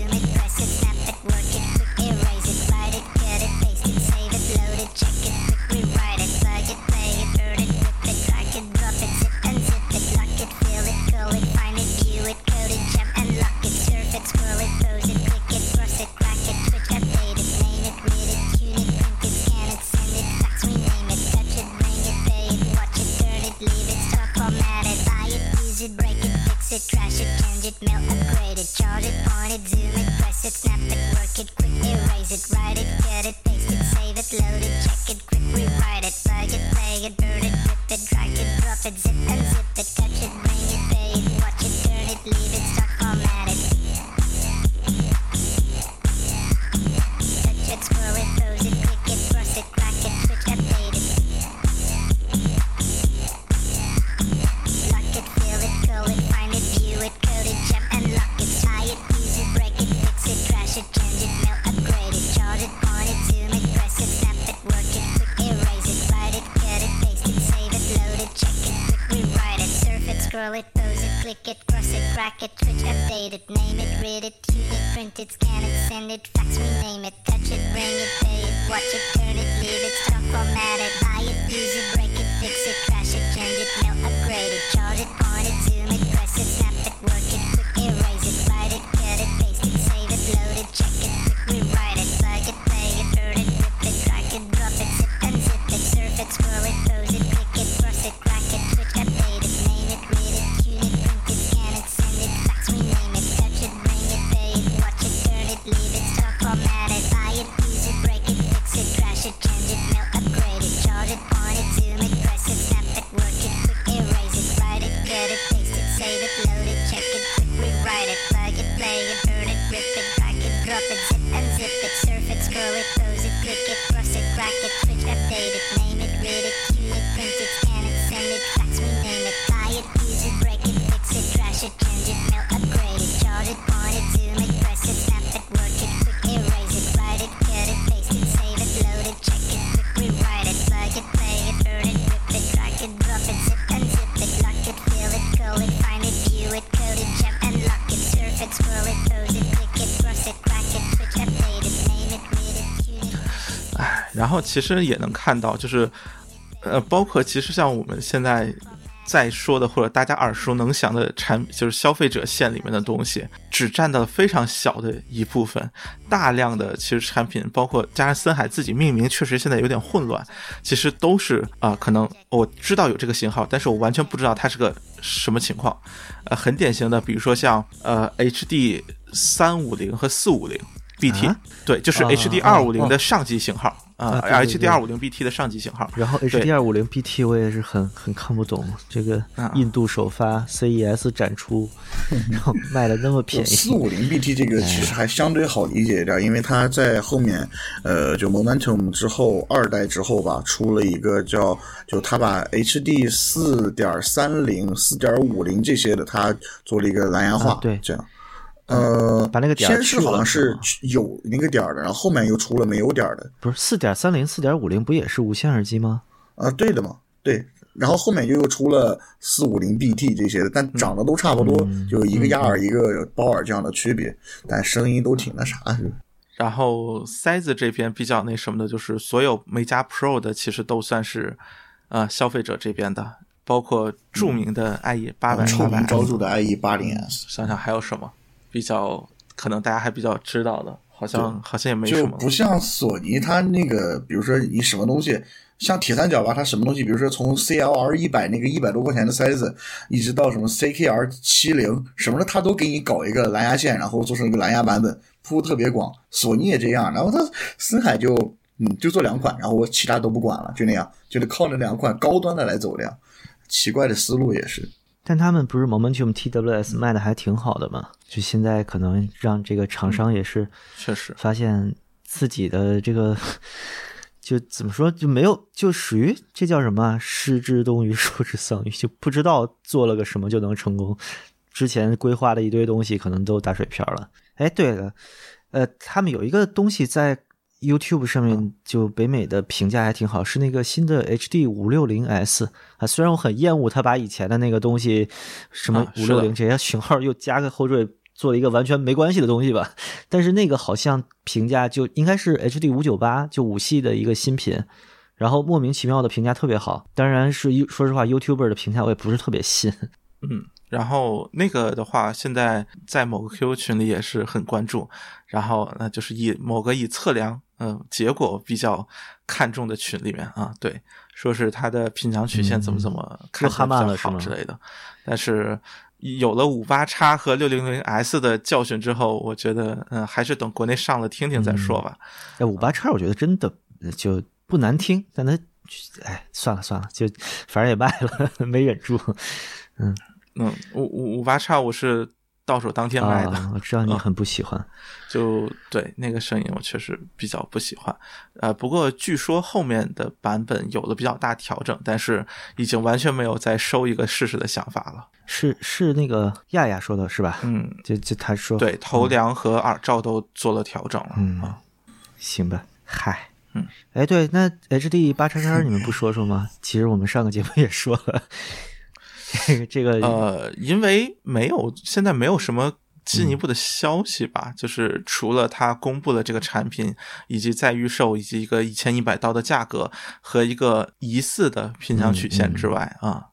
it, trash it, change it, mail, upgrade it, charge it, point it, zoom it, press it, snap it, work it, quick erase it, write it, cut it, paste it, save it, load it, check it, quick rewrite it, plug it, play it, burn it, rip it, drag it, drop it, zip and zip It's an extended fax me 然后其实也能看到，就是呃，包括其实像我们现在在说的或者大家耳熟能详的产，就是消费者线里面的东西，只占到了非常小的一部分。大量的其实产品，包括加上森海自己命名，确实现在有点混乱。其实都是啊、可能我知道有这个型号，但是我完全不知道它是个什么情况。呃，很典型的，比如说像呃 HD 三五零和四五零 BT，、啊？对，就是啊 HD 啊二五零哦的上级型号啊，HD 对二五零 BT 的上级型号。然后 HD 二五零 BT 我也是很很看不懂，这个啊。印度首发 CES 展出，然后卖的那么便宜，四五零 BT 这个其实还相对好理解一点，因为它在后面，呃，就 Momentum 之后二代之后吧，出了一个叫，就它把 HD 四点三零、四点五零这些的，它做了一个蓝牙化，啊对。这样。呃，把那个点儿先是好像是是有那个点儿的，然后后面又出了没有点儿的，不是四点三零、四点五零不也是无线耳机吗？啊，对的嘛，对。然后后面又出了四五零 BT 这些的，但长得都差不多，嗯就一个压耳一个包耳这样的区别，但声音都挺那啥的。然后塞子这边比较那什么的，就是所有没加 Pro 的，其实都算是呃消费者这边的，包括著名的 IE 八百臭八百名，昭著的 IE 八零 S，想想还有什么比较可能大家还比较知道的，好像好像也没什么。就不像索尼，它那个，比如说你什么东西，像铁三角吧，它什么东西，比如说从 CLR 一百那个一百多块钱的塞子，一直到什么 CKR 七零什么的，它都给你搞一个蓝牙线，然后做成一个蓝牙版本，铺特别广。索尼也这样，然后它森海就嗯就做两款，然后我其他都不管了，就那样，就得靠那两款高端的来走量。奇怪的思路也是，但他们不是 Momentum TWS 卖的还挺好的嘛？就现在可能让这个厂商也是确实，发现自己的这个，就怎么说就没有，就属于这叫什么啊失之东隅，收之桑榆，就不知道做了个什么就能成功。之前规划的一堆东西可能都打水漂了。哎，对了，呃，他们有一个东西在 YouTube 上面，就北美的评价还挺好，是那个新的 HD 五六零 S 啊。虽然我很厌恶他把以前的那个东西，什么五六零这些型号又加个后缀，做了一个完全没关系的东西吧。但是那个好像评价就应该是 HD 五九八，就五系的一个新品。然后莫名其妙的评价特别好，当然是说实话，YouTuber 的评价我也不是特别信。嗯。然后那个的话，现在在某个 QQ 群里也是很关注，然后那就是以某个以测量嗯、呃结果比较看重的群里面啊，对，说是它的品尝曲线怎么怎么看又哈曼了是吗好之类的，但是有了五八叉和六零零 S 的教训之后，我觉得嗯、还是等国内上了听听再说吧。哎，五八叉我觉得真的呃就不难听，但它哎算了算了，就反正也卖了，没忍住。嗯，五五五八叉我是到手当天卖的，啊，我知道你很不喜欢。就对那个声音我确实比较不喜欢。呃，不过据说后面的版本有了比较大调整，但是已经完全没有再收一个试试的想法了。是是那个亚亚说的是吧？嗯，就就他说对，头梁和耳罩都做了调整了。嗯啊，行吧，嗨，嗯，哎，对，那 HD 八叉叉你们不说说吗？其实我们上个节目也说了，这 个这个呃，因为没有现在没有什么进一步的消息吧，就是除了他公布了这个产品以及在预售以及一个一千一百刀的价格和一个疑似的品相曲线之外啊，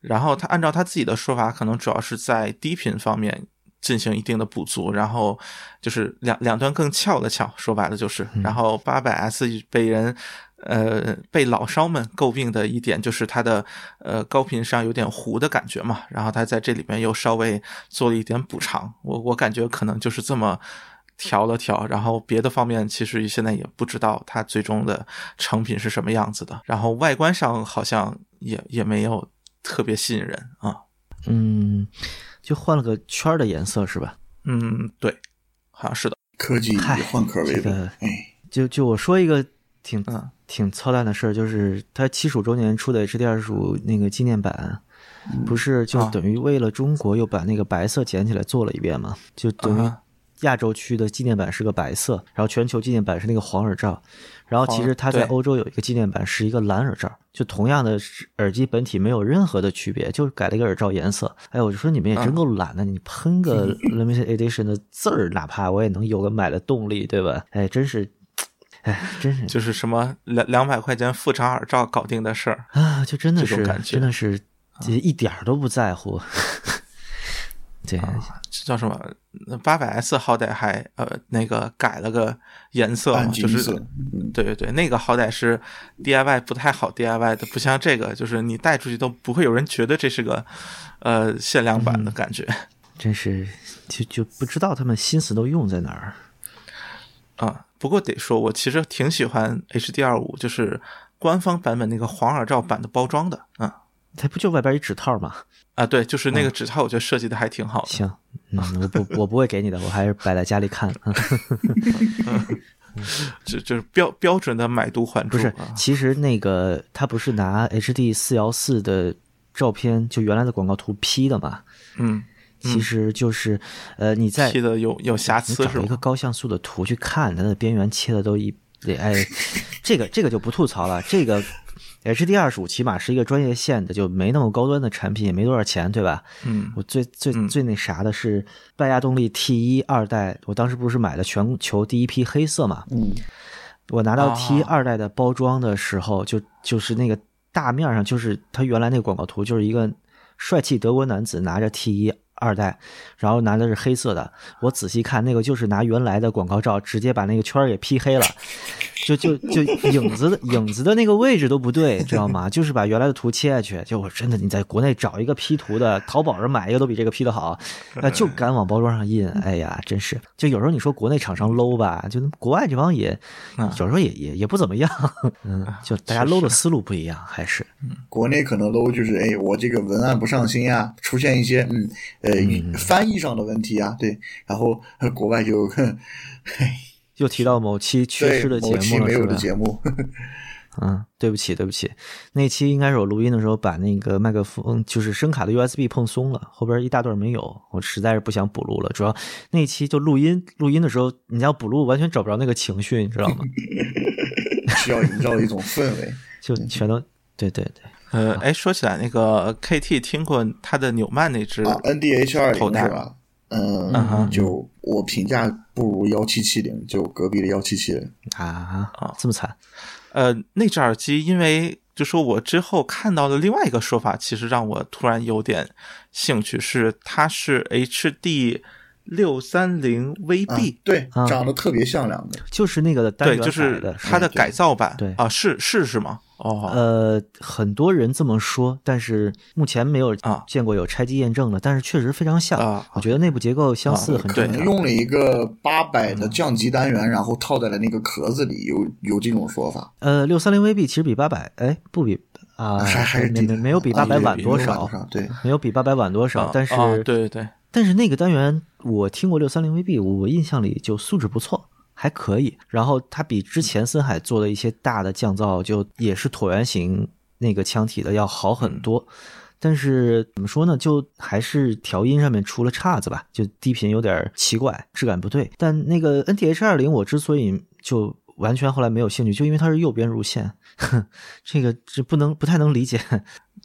然后他按照他自己的说法，可能主要是在低频方面。进行一定的补足，然后就是两两端更翘的翘，说白了就是，然后八百 S 被人呃被老烧们诟病的一点就是它的呃高频上有点糊的感觉嘛，然后它在这里面又稍微做了一点补偿，我我感觉可能就是这么调了调，然后别的方面其实现在也不知道它最终的成品是什么样子的，然后外观上好像也也没有特别吸引人啊，嗯，就换了个圈儿的颜色是吧？嗯，对，好像是的，科技以换壳为这个本，哎，就就我说一个挺嗯挺操蛋的事儿，就是它七十五周年出的 HD 二十五那个纪念版，不是就啊等于为了中国又把那个白色捡起来做了一遍嘛？就等于啊亚洲区的纪念版是个白色，然后全球纪念版是那个黄耳罩，然后其实它在欧洲有一个纪念版是一个蓝耳罩，就同样的耳机本体没有任何的区别，就改了一个耳罩颜色。哎，我就说你们也真够懒的，你喷个 limited edition 的字儿，哪怕我也能有个买的动力，对吧？哎，真是。哎，真是就是什么两两百块钱副长耳罩搞定的事儿。啊，就真的是这种感觉真的是这一点儿都不在乎。对，这叫什么？八百 S 好歹还呃那个改了个颜色嘛，就是对对对，那个好歹是 DIY 不太好 DIY 的，不像这个，就是你带出去都不会有人觉得这是个呃限量版的感觉真是就就不知道他们心思都用在哪儿。啊。不过得说，我其实挺喜欢 HDR 五，就是官方版本那个黄耳罩版的包装的，嗯它不就外边一纸套吗？啊，对，就是那个纸套，我觉得设计的还挺好的。行，嗯，我不 我不会给你的，我还是摆在家里看。这就是标标准的买椟还珠，不是啊，其实那个他不是拿 HD 四幺四的照片，就原来的广告图 P 的嘛？嗯，其实就是，呃，你在切的有有瑕疵找一个？高像素的图去看，它的边缘切的都一，哎，这个这个就不吐槽了。这个 HD 二十五起码是一个专业线的，就没那么高端的产品，也没多少钱，对吧？嗯我最最嗯最那啥的是拜亚动力 T 一二代，我当时不是买了全球第一批黑色嘛？嗯，我拿到哦 T 二代的包装的时候，就就是那个大面上，就是它原来那个广告图，就是一个帅气德国男子拿着 T 一二代，然后拿的是黑色的。我仔细看，那个就是拿原来的广告照直接把那个圈儿给 P 黑了，就就 就影子的影子的那个位置都不对，知道吗？就是把原来的图切下去。就我真的你在国内找一个 P 图的，淘宝上买一个都比这个 P 的好，那就敢往包装上印。哎呀，真是，就有时候你说国内厂商 low 吧，就国外这帮也有时候也也也不怎么样，嗯，就大家 low 的思路不一样，还是国内可能 low 就是哎，我这个文案不上心啊，出现一些嗯呃翻译上的问题啊，对，然后呃国外就哼 又提到某期缺失的节目了，是吧没有的？节目，嗯，对不起，对不起，那期应该是我录音的时候把那个麦克风就是声卡的 USB 碰松了，后边一大段没有，我实在是不想补录了。主要那期就录音，录音的时候你要补录，完全找不着那个情绪，你知道吗？需要营造一种氛围。就全都对对对，呃，哎，说起来，那个 KT 听过他的纽曼那只啊，NDH 二头戴零是吧？嗯，嗯哼就我评价不如幺七七零，就隔壁的幺七七零。啊这么惨，呃，那只耳机，因为就说我之后看到了另外一个说法，其实让我突然有点兴趣，是它是 HD 六三零啊 VB，、对，啊长得特别像两个。就是那个单对，就是它的改造版，对啊，是是是吗？哦，呃，很多人这么说，但是目前没有啊。见过有拆机验证的，但是确实非常像。啊。我觉得内部结构相似啊很可正常。能用了一个八百的降级单元，然后套在了那个壳子里，有有这种说法。呃，六三零 VB 其实比八百，哎，不比啊，还还是没没没有比啊八百晚多少，对，没有比八百晚多少，啊但是、啊对对。对，但是那个单元我听过六三零 VB，我我印象里就素质不错，还可以。然后它比之前森海做的一些大的降噪，就也是椭圆形那个腔体的要好很多。但是怎么说呢，就还是调音上面出了岔子吧，就低频有点奇怪，质感不对。但那个 NTH 二零，我之所以就完全后来没有兴趣，就因为它是右边入线，这个这不能不太能理解。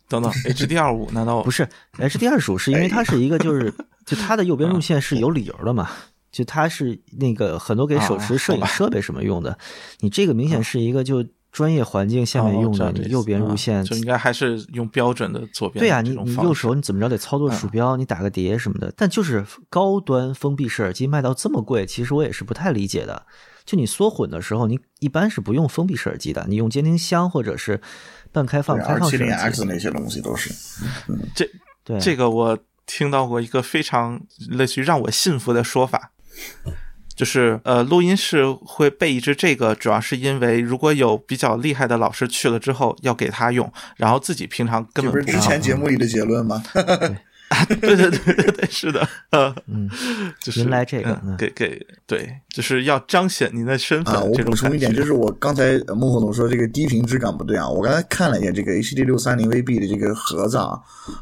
等等，HD 二五难道不是 HD 二十五，是因为它是一个就是就它的右边入线是有理由的嘛，就它是那个很多给手持摄影设备什么用的，你这个明显是一个就专业环境下面用的，你右边入啊线就应该还是用标准的左边对呀、你你右手你怎么着得操作鼠标，你打个碟什么的。但就是高端封闭式耳机卖到这么贵，其实我也是不太理解的。就你缩混的时候，你一般是不用封闭式耳机的，你用监听箱或者是半开放、开放式耳 X 机。那些东西都是。这对，这个我听到过一个非常类似于让我信服的说法，就是呃，录音室会备一支这个，主要是因为如果有比较厉害的老师去了之后要给他用，然后自己平常根本不是之前节目里的结论吗？对 对对对对，是的，呃，嗯，就是原来这个给给对，就是要彰显您的身份啊，我补充一点，就是我刚才呃孟获总说这个低频质感不对啊，我刚才看了一下这个 HD 六三零 VB 的这个盒子啊，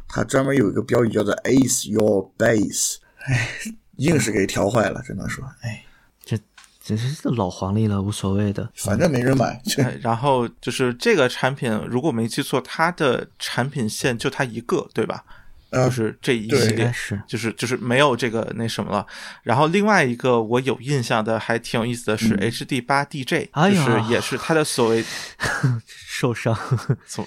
它专门有一个标语叫做 Ace Your Bass，哎，硬是给调坏了，只能说，哎，这这是老黄历了，无所谓的。反正没人买，哎然后就是这个产品，如果没记错，它的产品线就它一个，对吧？呃就是这一系列，是就是就是没有这个那什么了。然后另外一个我有印象的还挺有意思的是 HD 八 DJ，、就是也是它的所谓 受伤。从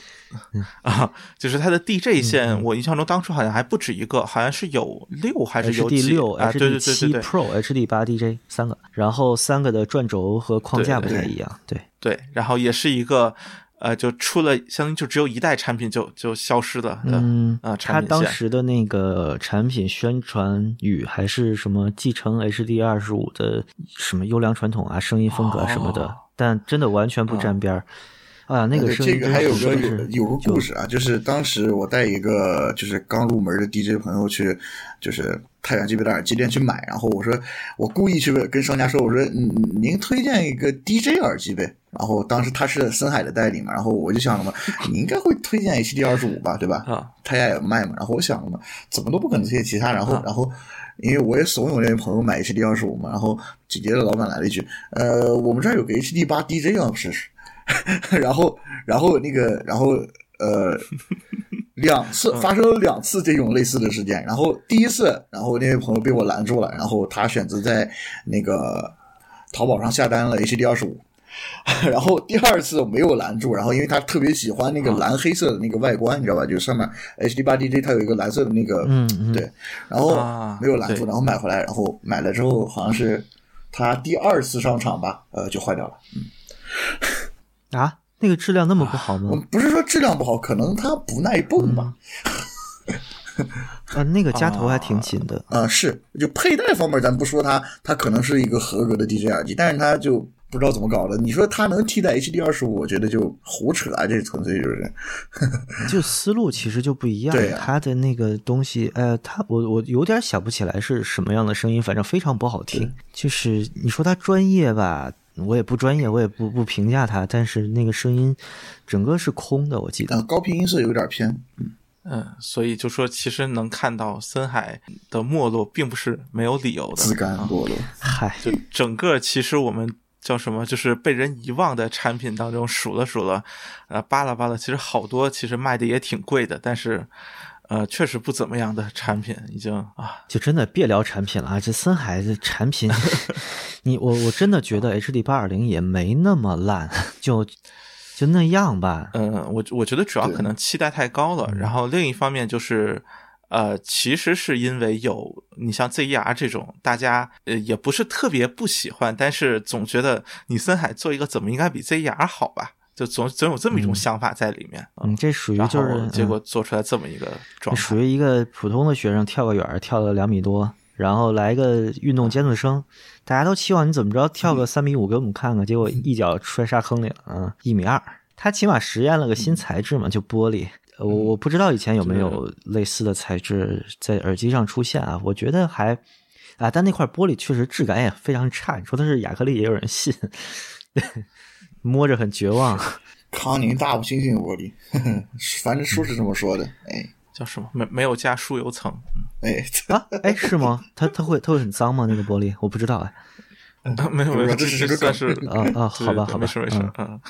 啊，就是它的 DJ 线，嗯我印象中当初好像还不止一个，好像是有六还是有几六、啊？对对对七对对 Pro、HD 八 DJ 三个，然后三个的转轴和框架不太一样。对，对，然后也是一个呃，就出了相当于就只有一代产品就就消失了的，嗯，啊产它当时的那个产品宣传语还是什么继承 HD 二十五的什么优良传统啊、声音风格啊什么的，哦但真的完全不沾边儿。啊，那个声音这个还有个有个就故事啊，就是当时我带一个就是刚入门的 DJ 朋友去，就是太原这边的耳机店去买，然后我说我故意去跟商家说，我说嗯您推荐一个 DJ 耳机呗，然后当时他是森海的代理嘛，然后我就想了嘛，你应该会推荐 HD 二十五吧，对吧？啊，他家也卖嘛，然后我想了嘛，怎么都不可能推荐其他，然后、啊然后。因为我也怂恿那位朋友买 HD 二十五嘛，然后紧接着老板来了一句：“呃，我们这儿有个 HD 八 DJ 要试试。”然后，然后那个，然后呃，两次发生了两次这种类似的事件。然后第一次，然后那位朋友被我拦住了，然后他选择在那个淘宝上下单了 HD 二十五。然后第二次我没有拦住，然后因为他特别喜欢那个蓝黑色的那个外观，你知道吧？就是上面 HD 八 DJ 它有一个蓝色的那个，嗯嗯对，然后啊没有拦住，然后买回来，然后买了之后好像是他第二次上场吧，呃，就坏掉了。嗯啊，那个质量那么不好吗我？不是说质量不好，可能它不耐蹦吧。啊，那个夹头还挺紧的。啊、是，就佩戴方面咱不说它，它可能是一个合格的 DJ 耳机，但是它就不知道怎么搞的。你说它能替代 HD 二十五，我觉得就胡扯啊，这纯粹就是。就思路其实就不一样对，呀它的那个东西，呃，它我我有点想不起来是什么样的声音，反正非常不好听。就是你说它专业吧，我也不专业，我也不不评价它，但是那个声音整个是空的，我记得。呃，高频音色有点偏，嗯，所以就说其实能看到森海的没落，并不是没有理由的，自甘啊堕落。嗨，就整个其实我们叫什么，就是被人遗忘的产品当中数了数了，呃，扒拉扒拉，其实好多其实卖的也挺贵的，但是呃，确实不怎么样的产品已经啊，就真的别聊产品了啊！这森海的产品，你我我真的觉得 HD 八二零也没那么烂，就就那样吧。嗯，我我觉得主要可能期待太高了，然后另一方面就是。呃，其实是因为有你像 ZER 这种，大家呃也不是特别不喜欢，但是总觉得你森海做一个怎么应该比 ZER 好吧？就总总有这么一种想法在里面。嗯，这属于就是结果嗯做出来这么一个状态，这属于一个普通的学生跳个远儿，跳了两米多，然后来个运动尖子生，大家都期望你怎么着跳个三米五给我们看看，结果一脚摔沙坑里了，嗯，一米二。他起码实验了个新材质嘛，就玻璃。呃我我不知道以前有没有类似的材质在耳机上出现啊？我觉得还啊，但那块玻璃确实质感也非常差。你说它是亚克力，也有人信，摸着很绝望。康宁大不猩猩玻璃，反正书是这么说的。哎叫什么？没没有加疏油层，哎，啊，哎，是吗？它它会它会很脏吗？那个玻璃我不知道哎。没有没有，这是个算是啊啊，好吧好吧，没事没事嗯，嗯。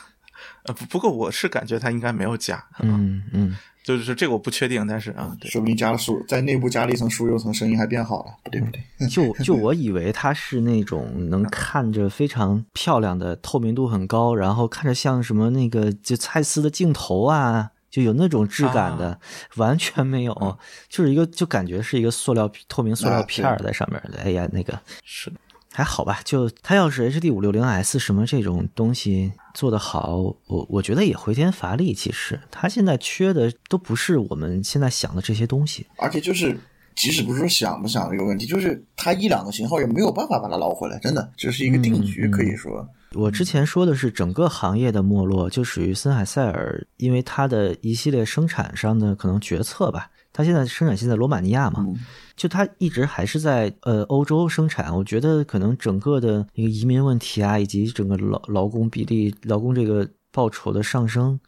呃，不不过我是感觉它应该没有加，嗯嗯，就是这个我不确定，但是啊，对，说不定加了疏，在内部加了一层疏油层，声音还变好了。不对不对，就就 我以为它是那种能看着非常漂亮的，透明度很高，然后看着像什么那个就蔡司的镜头啊，就有那种质感的，完全没有，就是一个就感觉是一个塑料透明塑料啊片儿在上面的。哎呀，那个是的，还好吧，就它要是 HD 五六零 S 什么这种东西做得好，我我觉得也回天乏力。其实它现在缺的都不是我们现在想的这些东西。而且就是，即使不是说想不想这个问题，就是它一两个型号也没有办法把它捞回来，真的，这是一个定局，可以说。我之前说的是整个行业的没落，就属于森海塞尔，因为它的一系列生产上的可能决策吧。它现在生产线在罗马尼亚嘛，嗯就它一直还是在呃欧洲生产。我觉得可能整个的一个移民问题啊，以及整个劳劳工比例、劳工这个报酬的上升，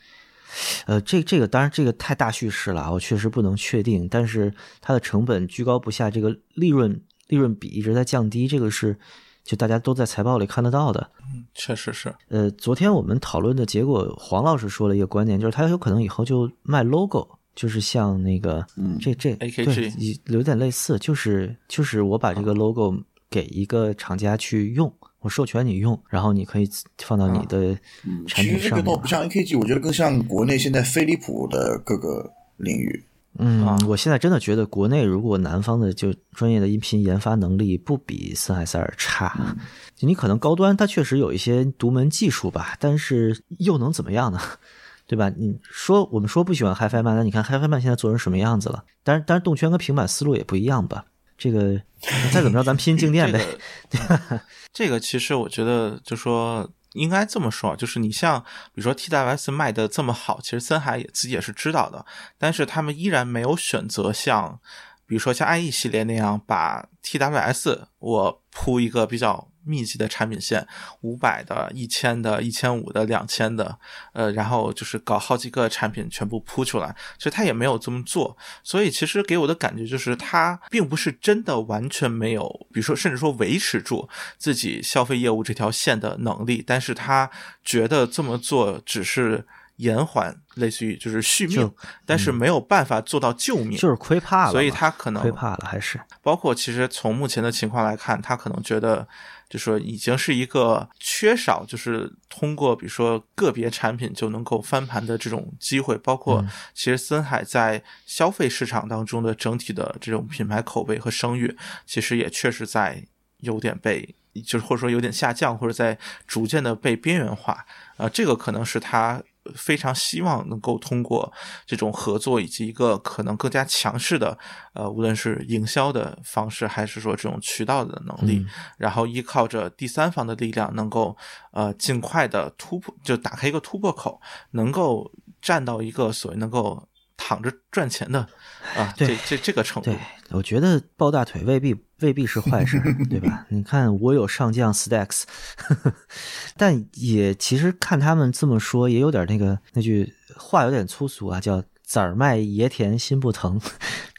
呃，这这个当然这个太大叙事了，我确实不能确定。但是它的成本居高不下，这个利润利润比一直在降低，这个是就大家都在财报里看得到的。确实是，呃，昨天我们讨论的结果，黄老师说了一个观点，就是他有可能以后就卖 logo，就是像那个，嗯这这 AKG 有点类似，就是就是我把这个 logo 给一个厂家去用，我授权你用，然后你可以放到你的嗯，产其实这品上面个倒不像 AKG，我觉得更像国内现在飞利浦的各个领域。嗯啊，我现在真的觉得国内如果南方的就专业的音频研发能力不比森海塞尔差，嗯你可能高端它确实有一些独门技术吧，但是又能怎么样呢？对吧？你说我们说不喜欢 HiFi 曼，那你看 HiFi 曼现在做成什么样子了？当然，当然动圈跟平板思路也不一样吧。这个 再怎么着，咱拼静电呗。这个 这个其实我觉得，就说应该这么说，就是你像比如说 TWS 卖的这么好，其实森海也自己也是知道的，但是他们依然没有选择像，比如说像 IE 系列那样把 TWS 我铺一个比较。密集的产品线，五百的、一千的、一千五的、两千的，呃，然后就是搞好几个产品全部铺出来。其实他也没有这么做，所以其实给我的感觉就是他并不是真的完全没有，比如说甚至说维持住自己消费业务这条线的能力，但是他觉得这么做只是延缓，类似于就是续命就，但是没有办法做到救命，就是亏怕了，所以他可能亏怕了，还是包括其实从目前的情况来看，他可能觉得，就说已经是一个缺少，就是通过比如说个别产品就能够翻盘的这种机会。包括其实森海在消费市场当中的整体的这种品牌口碑和声誉，其实也确实在有点被，就是或者说有点下降，或者在逐渐的被边缘化。呃，这个可能是他。非常希望能够通过这种合作以及一个可能更加强势的，呃，无论是营销的方式，还是说这种渠道的能力，然后依靠着第三方的力量，能够呃尽快的突破，就打开一个突破口，能够站到一个所谓能够躺着赚钱的啊，这这这个程度对。我觉得抱大腿未必未必是坏事，对吧？你看我有上将 Stacks，但也其实看他们这么说，也有点那个那句话有点粗俗啊，叫“崽儿卖爷田心不疼”。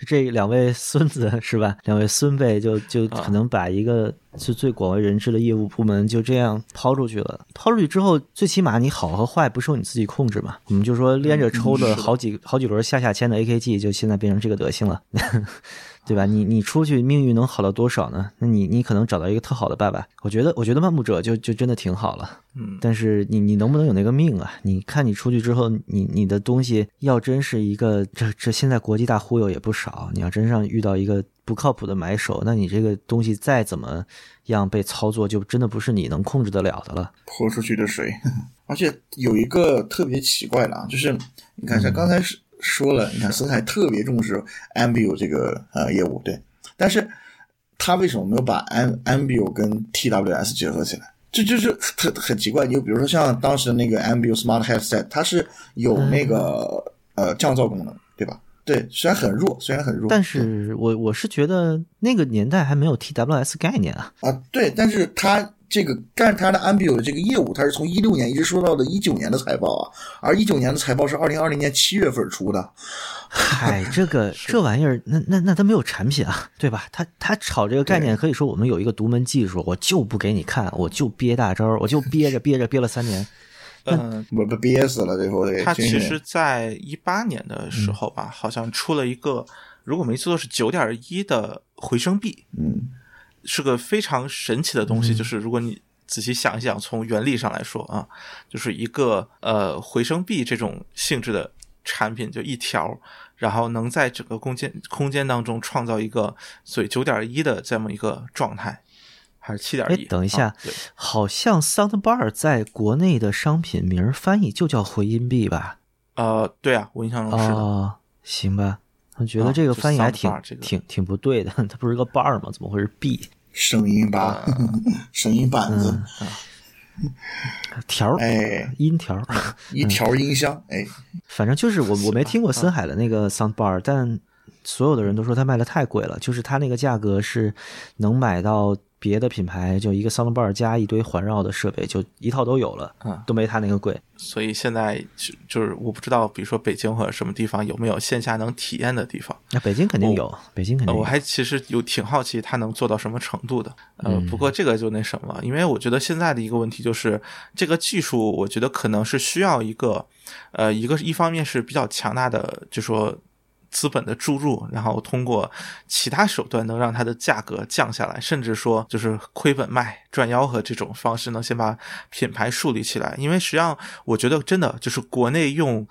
这两位孙子是吧？两位孙辈就就可能把一个是最广为人知的业务部门就这样抛出去了。抛出去之后，最起码你好和坏不受你自己控制嘛。我们就说连着抽了好几好几轮下下签的 AKG，就现在变成这个德行了。对吧？你你出去命运能好到多少呢？那你你可能找到一个特好的爸爸，我觉得我觉得漫步者就就真的挺好了。嗯，但是你你能不能有那个命啊？你看你出去之后，你你的东西要真是一个这这现在国际大忽悠也不少，你要真上遇到一个不靠谱的买手，那你这个东西再怎么样被操作，就真的不是你能控制得了的了。泼出去的水，而且有一个特别奇怪的啊，就是你看像刚才是。说了，你看森海特别重视 Ambio 这个呃业务，对，但是他为什么没有把 Am Ambio 跟 TWS 结合起来？这就是很很奇怪。你就比如说像当时那个 Ambio Smart Headset，它是有那个、呃降噪功能，对吧？对，虽然很弱，虽然很弱，但是我我是觉得那个年代还没有 TWS 概念啊。啊，对，但是它这个，但是它的 Ambio 的这个业务，它是从一六年一直说到的一九年的财报啊，而一九年的财报是二零二零年七月份出的。嗨，这个这玩意儿，那那那它没有产品啊，对吧？他他炒这个概念，可以说我们有一个独门技术，我就不给你看，我就憋大招，我就憋着憋着憋了三年。嗯，我被憋死了，最后这他其实，在一八年的时候吧，好像出了一个，如果没记错是九点一的回声壁，嗯，是个非常神奇的东西。就是如果你仔细想一想，从原理上来说啊，就是一个呃回声壁这种性质的产品，就一条，然后能在整个空间空间当中创造一个所以九点一的这么一个状态。还是七点哎一？，等一下，啊好像 Soundbar 在国内的商品名翻译就叫回音壁吧？呃，对啊，我印象中是的。哦，行吧，我觉得啊这个翻译还挺、soundbar 这个挺挺不对的，它不是个 bar 吗？怎么会是 b 声音吧，声音板子，条儿？哎，音条儿。一条音箱，哎，反正就是我我没听过森海的那个 soundbar，但所有的人都说它卖的太贵了，就是它那个价格是能买到别的品牌就一个 soundbar 加一堆环绕的设备，就一套都有了，嗯都没它那个贵。所以现在就就是我不知道，比如说北京或者什么地方有没有线下能体验的地方。那北京肯定有，北京肯定有。呃我还其实有挺好奇它能做到什么程度的。呃，不过这个就那什么，因为我觉得现在的一个问题就是这个技术，我觉得可能是需要一个呃，一个一方面是比较强大的，就说。资本的注入，然后通过其他手段能让它的价格降下来，甚至说就是亏本卖、赚吆喝这种方式，能先把品牌树立起来。因为实际上，我觉得真的就是国内用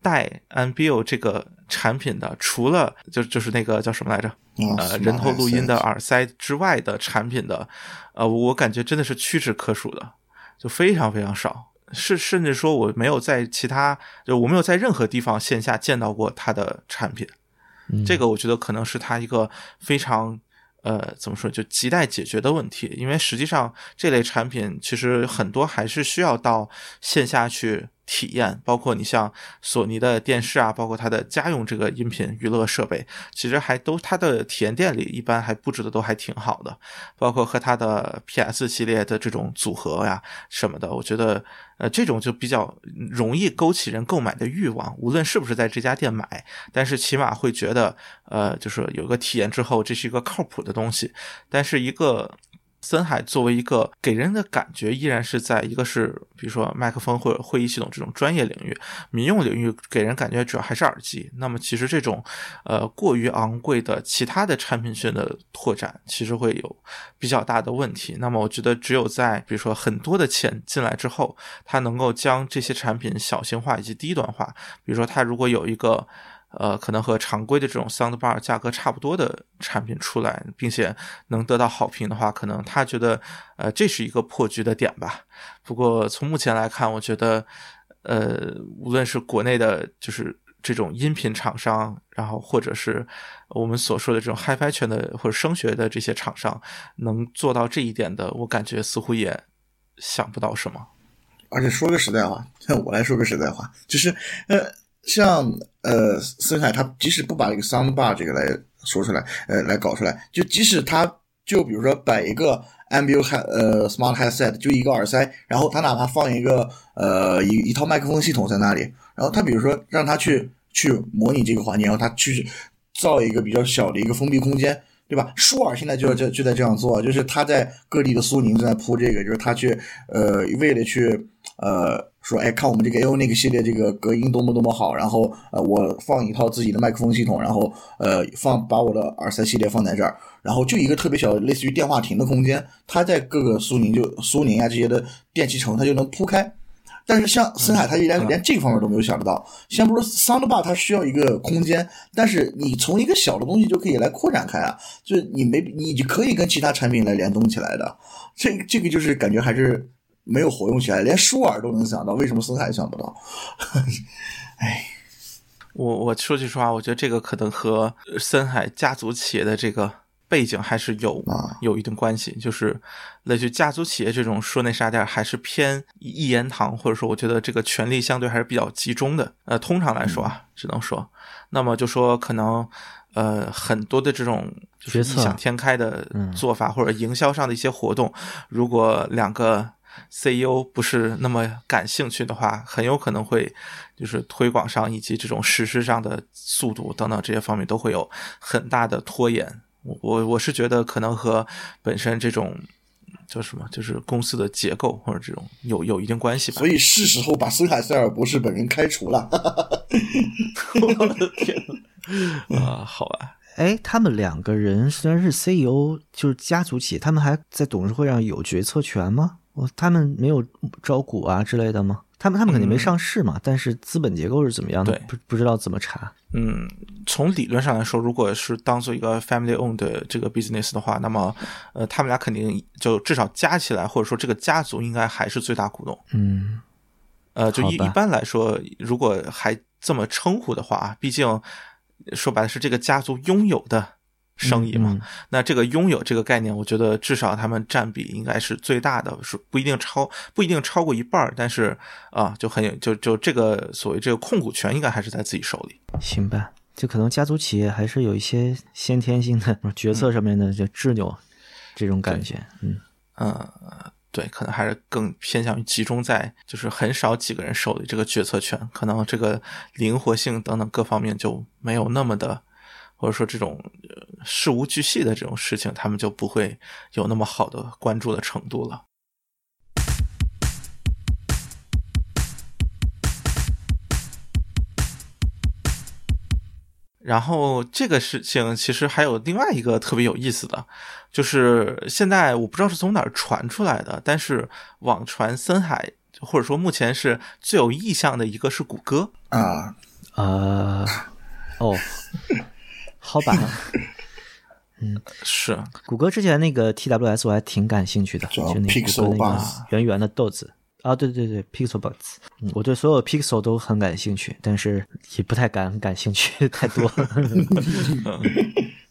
带 Ambio 这个产品的，除了就就是那个叫什么来着？呃，人头录音的耳塞之外的产品的，呃，我感觉真的是屈指可数的，就非常非常少。是，甚至说我没有在其他，就我没有在任何地方线下见到过它的产品。这个我觉得可能是它一个非常呃怎么说，就亟待解决的问题。因为实际上这类产品其实很多还是需要到线下去体验，包括你像索尼的电视啊，包括它的家用这个音频娱乐设备，其实还都它的体验店里一般还布置的都还挺好的，包括和它的 PS 系列的这种组合呀什么的，我觉得呃这种就比较容易勾起人购买的欲望，无论是不是在这家店买，但是起码会觉得呃就是有个体验之后，这是一个靠谱的东西，但是一个。森海作为一个给人的感觉，依然是在一个是比如说麦克风或者会议系统这种专业领域，民用领域给人感觉主要还是耳机。那么其实这种呃过于昂贵的其他的产品线的拓展，其实会有比较大的问题。那么我觉得只有在比如说很多的钱进来之后，它能够将这些产品小型化以及低端化。比如说它如果有一个。呃，可能和常规的这种 soundbar 价格差不多的产品出来，并且能得到好评的话，可能他觉得，呃，这是一个破局的点吧。不过从目前来看，我觉得，呃，无论是国内的，就是这种音频厂商，然后或者是我们所说的这种 HiFi 圈的或者声学的这些厂商，能做到这一点的，我感觉似乎也想不到什么。而且说个实在话，像我来说个实在话，就是呃。像呃，森海他即使不把这个 soundbar 这个来说出来，呃，来搞出来，就即使他就比如说摆一个 ambient 呃 smart headset，就一个耳塞，然后他哪怕放一个呃一一套麦克风系统在那里，然后他比如说让他去去模拟这个环境，然后他去造一个比较小的一个封闭空间，对吧？舒尔现在就就就在这样做，就是他在各地的苏宁正在铺这个，就是他去呃为了去呃。说哎，看我们这个 A O 那个系列，这个隔音多么多么好。然后呃，我放一套自己的麦克风系统，然后呃放把我的耳塞系列放在这儿，然后就一个特别小，类似于电话亭的空间，它在各个苏宁就苏宁啊这些的电器城，它就能铺开。但是像森海，它连连这方面都没有想得到。先不说 Soundbar，它需要一个空间，但是你从一个小的东西就可以来扩展开啊，就是你没你可以跟其他产品来联动起来的。这这个就是感觉还是。没有活用起来，连舒尔都能想到，为什么森海想不到？哎，我我说句实话，我觉得这个可能和森海家族企业的这个背景还是有有一定关系。就是类似于家族企业这种说那啥点，还是偏一言堂，或者说我觉得这个权力相对还是比较集中的。呃，通常来说啊，只能说，那么就说可能呃很多的这种就是异想天开的做法，或者营销上的一些活动，如果两个。CEO 不是那么感兴趣的话，很有可能会就是推广上以及这种实施上的速度等等这些方面都会有很大的拖延。我我我是觉得可能和本身这种叫什么，就是公司的结构或者这种有有一定关系吧。所以是时候把森海塞尔博士本人开除了。我的天啊，好吧。哎，他们两个人虽然是 CEO，就是家族企业，他们还在董事会上有决策权吗？我他们没有招股啊之类的吗？他们他们肯定没上市嘛，但是资本结构是怎么样的？不不知道怎么查。嗯，从理论上来说，如果是当做一个 family owned 的这个 business 的话，那么呃，他们俩肯定就至少加起来，或者说这个家族应该还是最大股东。嗯，呃，就一一般来说，如果还这么称呼的话，毕竟说白了是这个家族拥有的。生意嘛，那这个拥有这个概念，我觉得至少他们占比应该是最大的，是不一定超不一定超过一半但是啊，就很有就就这个所谓这个控股权应该还是在自己手里。行吧，就可能家族企业还是有一些先天性的决策上面的就执拗。这种感觉。嗯嗯，对，可能还是更偏向于集中在就是很少几个人手里这个决策权，可能这个灵活性等等各方面就没有那么的，或者说这种呃事无巨细的这种事情，他们就不会有那么好的关注的程度了。然后这个事情其实还有另外一个特别有意思的，就是现在我不知道是从哪儿传出来的，但是网传森海或者说目前是最有意向的一个是谷歌，啊，啊，哦，好吧，嗯。是。谷歌之前那个 TWS 我还挺感兴趣的，就那个谷歌那个圆圆的豆子。啊，对对对，Pixel Box，嗯，我对所有 Pixel 都很感兴趣，但是也不太敢感兴趣太多。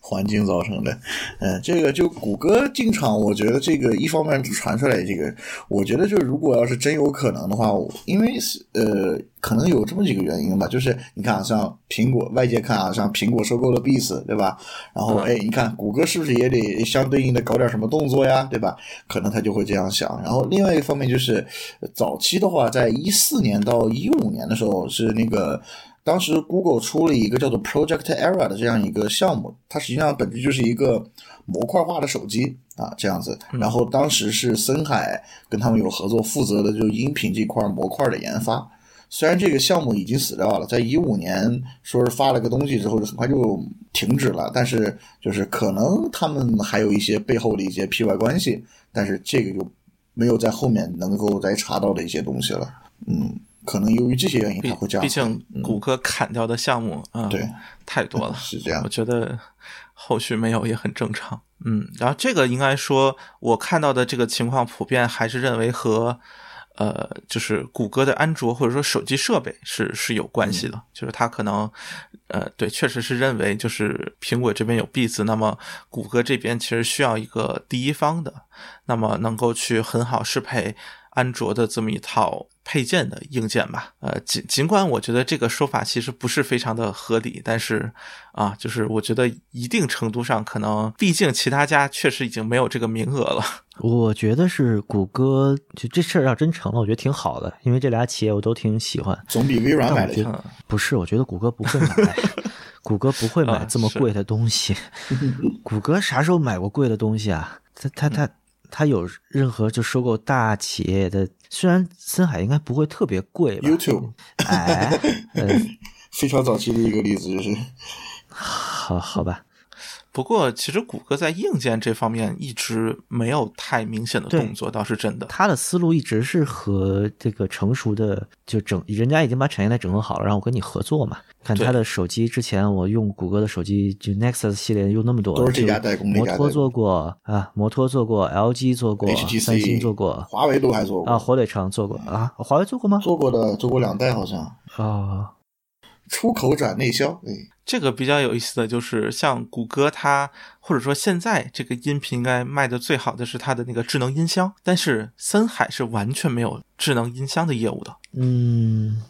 环境造成的。嗯，这个就谷歌进场，我觉得这个一方面传出来这个，我觉得就如果要是真有可能的话，我因为是呃，可能有这么几个原因吧，就是你看啊，像苹果，外界看啊，像苹果收购了 Beats，对吧？然后哎，你看谷歌是不是也得相对应的搞点什么动作呀，对吧？可能他就会这样想。然后另外一方面就是，呃早期的话，在一四年到一五年的时候是那个。当时 Google 出了一个叫做 Project Era 的这样一个项目，它实际上本质就是一个模块化的手机啊，这样子。然后当时是森海跟他们有合作，负责的就是音频这块模块的研发。虽然这个项目已经死掉了，在一五年说是发了个东西之后，就很快就停止了。但是就是可能他们还有一些背后的一些 P Y 关系，但是这个就没有在后面能够再查到的一些东西了。嗯，可能由于这些原因，毕他会这样。毕。竟谷歌砍掉的项目啊，对，太多了，是这样。我觉得后续没有也很正常。嗯，然后这个应该说，我看到的这个情况普遍还是认为和呃，就是谷歌的安卓或者说手机设备是是有关系的，就是它可能呃，对，确实是认为就是苹果这边有 Beats，那么谷歌这边其实需要一个第一方的，那么能够去很好适配安卓的这么一套配件的硬件吧。呃，尽尽管我觉得这个说法其实不是非常的合理，但是啊，就是我觉得一定程度上可能，毕竟其他家确实已经没有这个名额了。我觉得是谷歌，就这事儿要真成了，我觉得挺好的，因为这俩企业我都挺喜欢。总比微软买的强。不是，我觉得谷歌不会买，谷歌不会买啊这么贵的东西。谷歌啥时候买过贵的东西啊？它它它它有任何就收购大企业的？虽然森海应该不会特别贵吧。YouTube 哎，呃，非常早期的一个例子就是，好好吧，不过，其实谷歌在硬件这方面一直没有太明显的动作，倒是真的。他的思路一直是和这个成熟的就整，人家已经把产业链整合好了，让我跟你合作嘛。看他的手机，之前我用谷歌的手机，就 Nexus 系列用那么多，都是这家代工那摩托做过啊，摩托做过，LG 做过 HTC 三星做过华为都还做过啊，火腿肠做过啊，华为做过吗？做过的，做过两代好像，啊，出口转内销，哎，这个比较有意思的就是，像谷歌它或者说现在这个音频应该卖的最好的是它的那个智能音箱，但是森海是完全没有智能音箱的业务的。嗯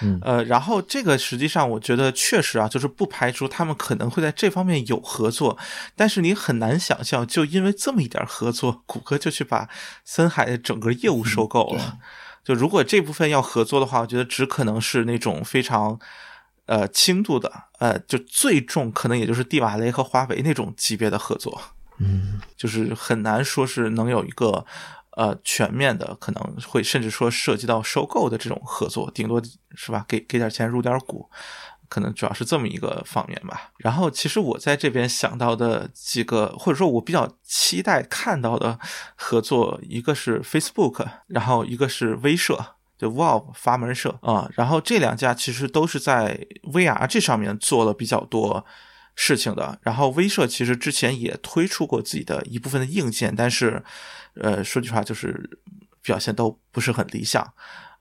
嗯呃，然后这个实际上我觉得确实啊，就是不排除他们可能会在这方面有合作，但是你很难想象，就因为这么一点合作，谷歌就去把森海的整个业务收购了。就如果这部分要合作的话，我觉得只可能是那种非常呃轻度的，呃，就最重可能也就是蒂瓦雷和华为那种级别的合作。嗯 就是很难说是能有一个呃全面的，可能会甚至说涉及到收购的这种合作，顶多是吧，给给点钱入点股，可能主要是这么一个方面吧。然后其实我在这边想到的几个，或者说我比较期待看到的合作，一个是 Facebook，然后一个是威社。就 Valve 阀门社啊，然后这两家其实都是在 VR 这上面做了比较多事情的。然后威社其实之前也推出过自己的一部分的硬件，但是，呃，说句实话就是表现都不是很理想。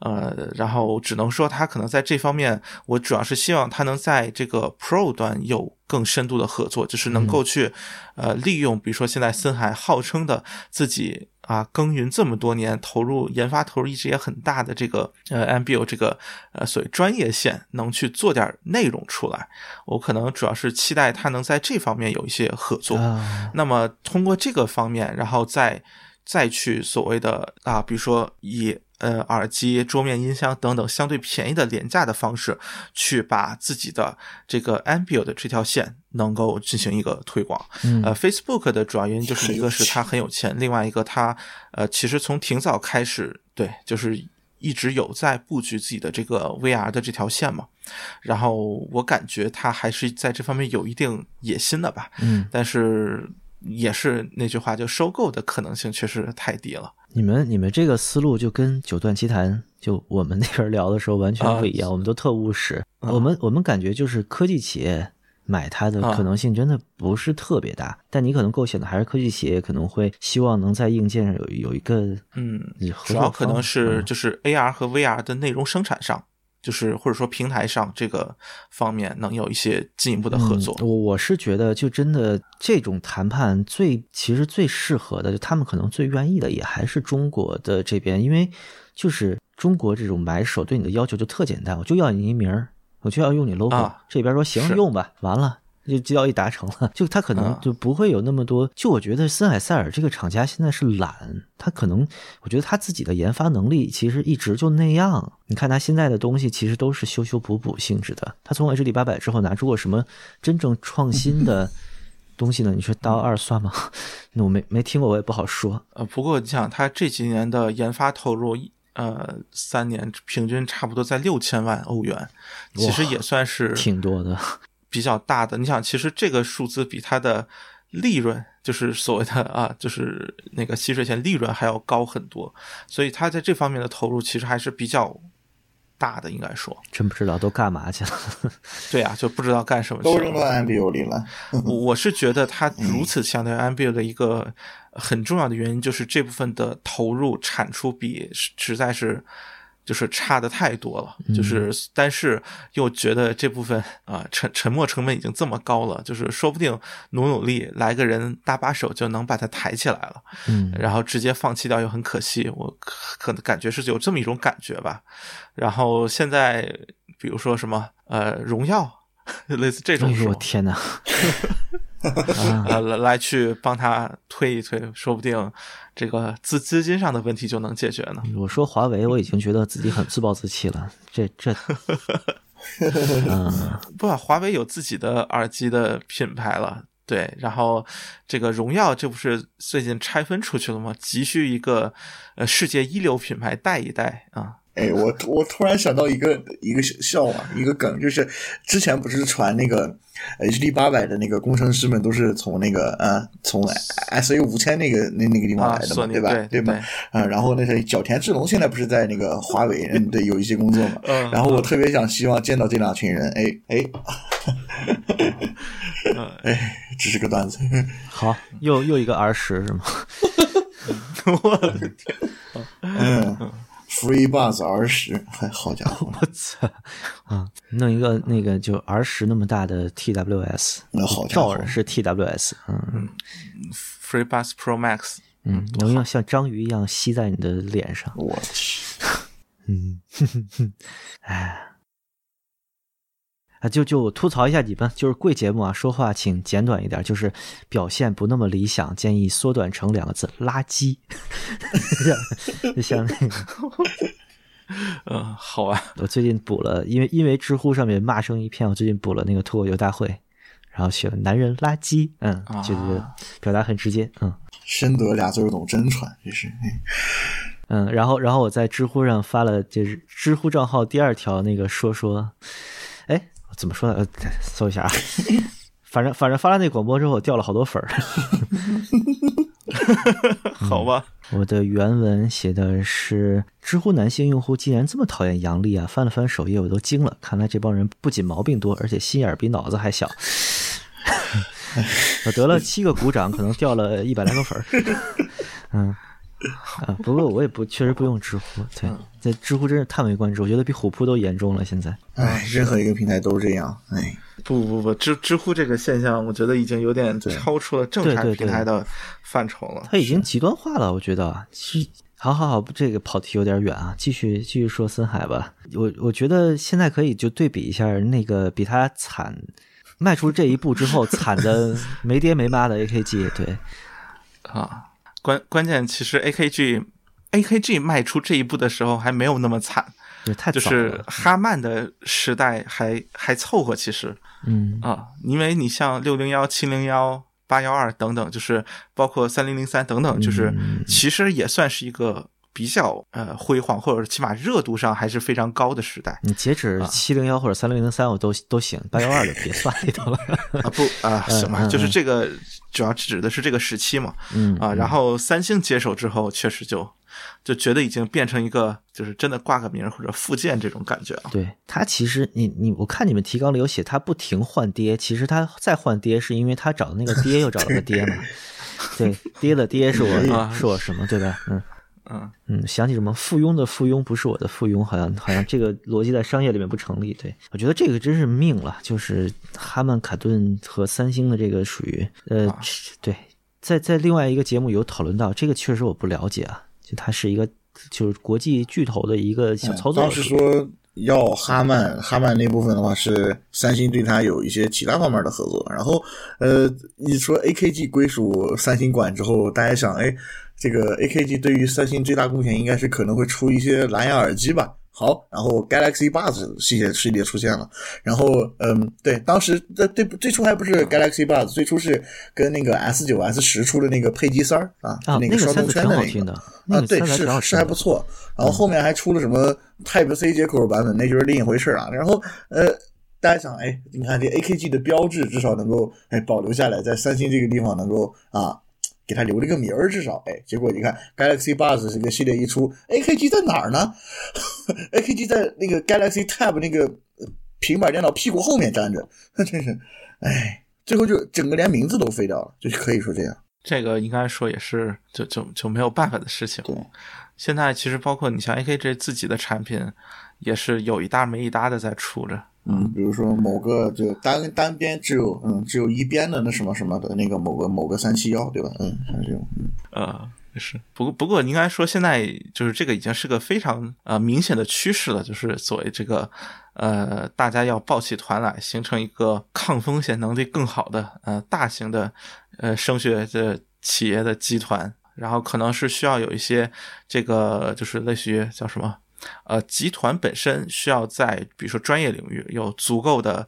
呃，然后只能说它可能在这方面，我主要是希望它能在这个 Pro 端有更深度的合作，就是能够去、呃利用，比如说现在森海号称的自己啊耕耘这么多年，投入研发投入一直也很大的这个呃 m b i o 这个呃所谓专业线，能去做点内容出来。我可能主要是期待他能在这方面有一些合作。啊，那么通过这个方面，然后再再去所谓的啊，比如说以呃耳机、桌面音箱等等相对便宜的廉价的方式，去把自己的这个 Ambio 的这条线能够进行一个推广。嗯呃，Facebook 的主要原因就是一个是它很有钱，另外一个它呃其实从挺早开始，对，就是一直有在布局自己的这个 VR 的这条线嘛。然后我感觉它还是在这方面有一定野心的吧。嗯，但是也是那句话，就收购的可能性确实太低了。你们你们这个思路就跟九段奇谭就我们那边聊的时候完全不一样，我们都特务实。啊。我们我们感觉就是科技企业买它的啊。可能性真的不是特别大，但你可能构想的还是科技企业可能会希望能在硬件上有有一个嗯主要可能是嗯。就是 AR 和 VR 的内容生产上，就是或者说平台上这个方面能有一些进一步的合作。嗯我我是觉得，就真的这种谈判最其实最适合的，就他们可能最愿意的，也还是中国的这边，因为就是中国这种买手对你的要求就特简单，我就要你一名儿，我就要用你 logo，、啊这边说行用吧，完了。就交易达成了，就他可能啊就不会有那么多。就我觉得森海塞尔这个厂家现在是懒，他可能我觉得他自己的研发能力其实一直就那样。你看他现在的东西其实都是修修补补性质的。他从 HD 八百之后拿出过什么真正创新的 东西呢？你说刀二算吗？那我没没听过，我也不好说。呃，不过你想，他这几年的研发投入，呃，三年平均差不多在六千万欧元，其实也算是挺多的。比较大的。你想，其实这个数字比它的利润，就是所谓的啊，就是那个吸税前利润还要高很多，所以它在这方面的投入其实还是比较大的，应该说。真不知道都干嘛去了。对啊，就不知道干什么去都扔到了。MBO 里了。我我是觉得它如此强调 MBU 的一个很重要的原因，就是这部分的投入产出比实实在是就是差的太多了，就是但是又觉得这部分啊、沉沉没成本已经这么高了，就是说不定努努力来个人搭把手就能把它抬起来了，嗯然后直接放弃掉又很可惜，我可可能感觉是有这么一种感觉吧。然后现在比如说什么呃荣耀，类似这哎呦我种。天哪！呃，来来去帮他推一推，说不定这个资资金上的问题就能解决呢。我说华为，我已经觉得自己很自暴自弃了。这这，嗯，不啊，华为有自己的耳机的品牌了，对，然后这个荣耀这不是最近拆分出去了吗？急需一个呃世界一流品牌带一带啊。哎，我我突然想到一个一个笑话，一个梗，就是之前不是传那个 HD 八百的那个工程师们都是从那个呃从 SA 五千那个那那个地方啊来的嘛，对吧？对吧？啊、然后那个角田志龙现在不是在那个华为嗯对有一些工作嘛，嗯然后我特别想希望见到这两群人，哎哎嗯哎，只是个段子，好，又又一个儿时是吗？我的天，嗯，Free Buzz R 十，好家伙，我操！啊，弄一个那个就 R 十那么大的 TWS，那好家伙照着，是 TWS，嗯 FreeBuds Pro Max，嗯，能要像章鱼一样吸在你的脸上。我去，嗯，哎，啊，就就吐槽一下你们，就是贵节目啊，说话请简短一点，就是表现不那么理想，建议缩短成两个字：垃圾。就像那个，嗯，好啊，我最近补了，因为因为知乎上面骂声一片，我最近补了那个脱口秀大会，然后写了“男人垃圾”，嗯，就是表达很直接，嗯深得俩字儿懂真传，这是。哎嗯，然后然后我在知乎上发了，就是知乎账号第二条那个说说，哎，怎么说呢？呃，搜一下啊。反正反正发了那广播之后，掉了好多粉儿。好吧，我的原文写的是：知乎男性用户竟然这么讨厌杨笠啊！翻了翻首页，我都惊了。看来这帮人不仅毛病多，而且心眼儿比脑子还小。我得了七个鼓掌，可能掉了一百来个粉儿。嗯，啊，不过我也不确实不用知乎，对，嗯在知乎真是叹为观止，我觉得比虎扑都严重了。现在哎，任何一个平台都是这样，哎，不不不，知知乎这个现象，我觉得已经有点超出了正常对对对平台的范畴了。它已经极端化了，我觉得啊。其实，好好好，这个跑题有点远啊，继续继续说森海吧。我我觉得现在可以就对比一下那个比他惨，迈出这一步之后惨的 没爹没妈的 AKG，对，啊，关关键其实 AKG AKG 迈出这一步的时候还没有那么惨，对，太就是，哈曼的时代还还凑合，其实嗯。啊，因为你像六零幺、七零幺、八幺二等等，就是包括三零零三等等，就是嗯。其实也算是一个比较呃辉煌，或者起码热度上还是非常高的时代你截止七零幺或者三零零三我都都行，八幺二就别算里头了。啊不啊行吧，嗯就是这个主要指的是这个时期嘛嗯啊，然后三星接手之后，确实就就觉得已经变成一个就是真的挂个名儿或者附件这种感觉了。对他其实你你我看你们提纲里有写他不停换爹，其实他再换爹是因为他找的那个 爹又找了个爹嘛。对，爹的爹是我啊是我什么对吧？嗯嗯嗯，想起什么附庸的附庸不是我的附庸，好像好像这个逻辑在商业里面不成立。对我觉得这个真是命了，就是哈曼卡顿和三星的这个属于呃啊对，在在另外一个节目有讨论到这个，确实我不了解啊，就它是一个就是国际巨头的一个小操作。嗯当时说要哈曼，哈曼那部分的话是三星对它有一些其他方面的合作，然后呃，你说 AKG 归属三星管之后，大家想，哎，这个 AKG 对于三星最大贡献应该是可能会出一些蓝牙耳机吧。好，然后 Galaxy Buds 系列系列出现了，然后嗯，对，当时在最最初还不是 Galaxy Buds，最初是跟那个 S 九 S 十出的那个配机三儿啊，啊，那双动个塞子挺圈的那个啊，对，是是还不错。然后后面还出了什么 Type C 接口版本，那就是另一回事啊。然后呃，大家想，哎，你看这 AKG 的标志至少能够哎保留下来，在三星这个地方能够啊。给它留了个名儿，至少哎，结果你看 Galaxy Buds 这个系列一出，AKG 在哪儿呢？AKG 在那个 Galaxy Tab 那个呃平板电脑屁股后面站着，真是，哎，最后就整个连名字都废掉了，就可以说这样。这个应该说也是就就就没有办法的事情。对，现在其实包括你像 AKG 自己的产品，也是有一搭没一搭的在出着。嗯，比如说某个就单单边只有嗯只有一边的那什么什么的那个某个某个三七幺，对吧？嗯，像这种，嗯，呃，是。不过不过，应该说现在就是这个已经是个非常呃明显的趋势了，就是所谓这个呃大家要抱起团来，形成一个抗风险能力更好的呃大型的呃升学的企业的集团，然后可能是需要有一些这个就是类似于叫什么呃集团本身需要在比如说专业领域有足够的。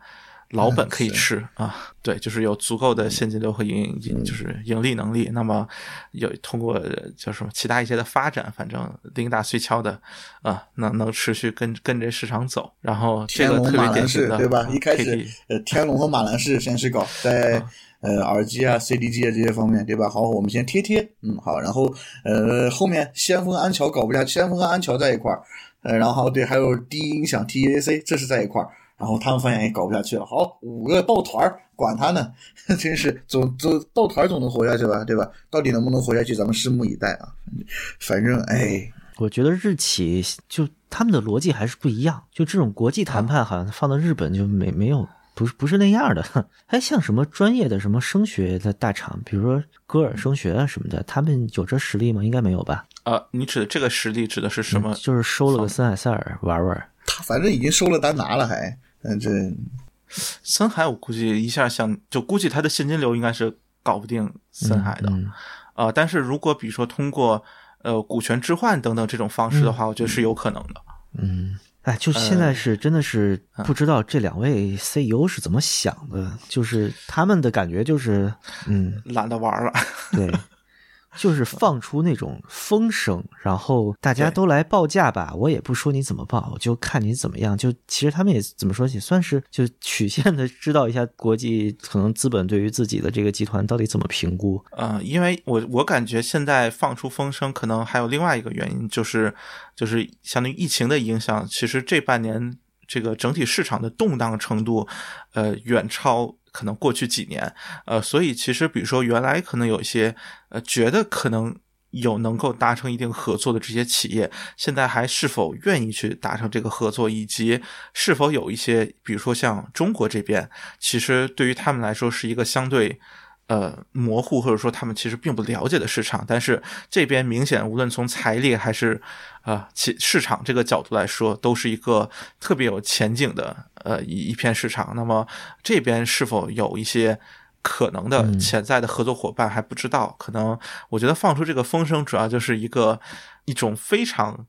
老本可以吃啊，对，就是有足够的现金流和盈盈，就是盈利能力。那么有通过叫什么其他一些的发展，反正零打碎敲的啊，能能持续跟跟着市场走。然后这个特别典型的，对吧？一开始呃，天龙和马兰士先是搞在呃耳机啊、CDG 啊这些方面，对吧？好，我们先贴贴，嗯，好，然后呃后面先锋安桥搞不下去，先锋和安桥在一块儿，呃，然后对，还有低音响 TAC 这是在一块儿。然后他们发现也搞不下去了，好，五个抱团儿，管他呢，真是总总抱团儿总能活下去吧，对吧？到底能不能活下去，咱们拭目以待啊。反正哎，我觉得日企就他们的逻辑还是不一样，就这种国际谈判，好像放到日本就没没有不是不是那样的。还像什么专业的什么声学的大厂，比如说歌尔声学啊什么的，他们有这实力吗？应该没有吧？啊，你指的这个实力指的是什么？就是收了个森海塞尔玩玩。他反正已经收了单拿了，还嗯这森海，我估计一下想就估计他的现金流应该是搞不定森海的。嗯呃，但是如果比如说通过呃股权置换等等这种方式的话，我觉得是有可能的。嗯，哎，就现在是真的是不知道这两位 CEO 是怎么想的，就是他们的感觉就是，嗯，懒得玩了。对，就是放出那种风声，然后大家都来报价吧，我也不说你怎么报，我就看你怎么样。就其实他们也怎么说，也算是就曲线的知道一下国际可能资本对于自己的这个集团到底怎么评估。呃，因为我我感觉现在放出风声，可能还有另外一个原因，就是就是相当于疫情的影响，其实这半年这个整体市场的动荡程度，呃，远超可能过去几年，呃，所以其实比如说原来可能有一些呃觉得可能有能够达成一定合作的这些企业，现在还是否愿意去达成这个合作，以及是否有一些，比如说像中国这边，其实对于他们来说是一个相对。呃，模糊或者说他们其实并不了解的市场，但是这边明显无论从财力还是啊其市场这个角度来说，都是一个特别有前景的呃一一片市场。那么这边是否有一些可能的潜在的合作伙伴还不知道。可能我觉得放出这个风声，主要就是一个一种非常。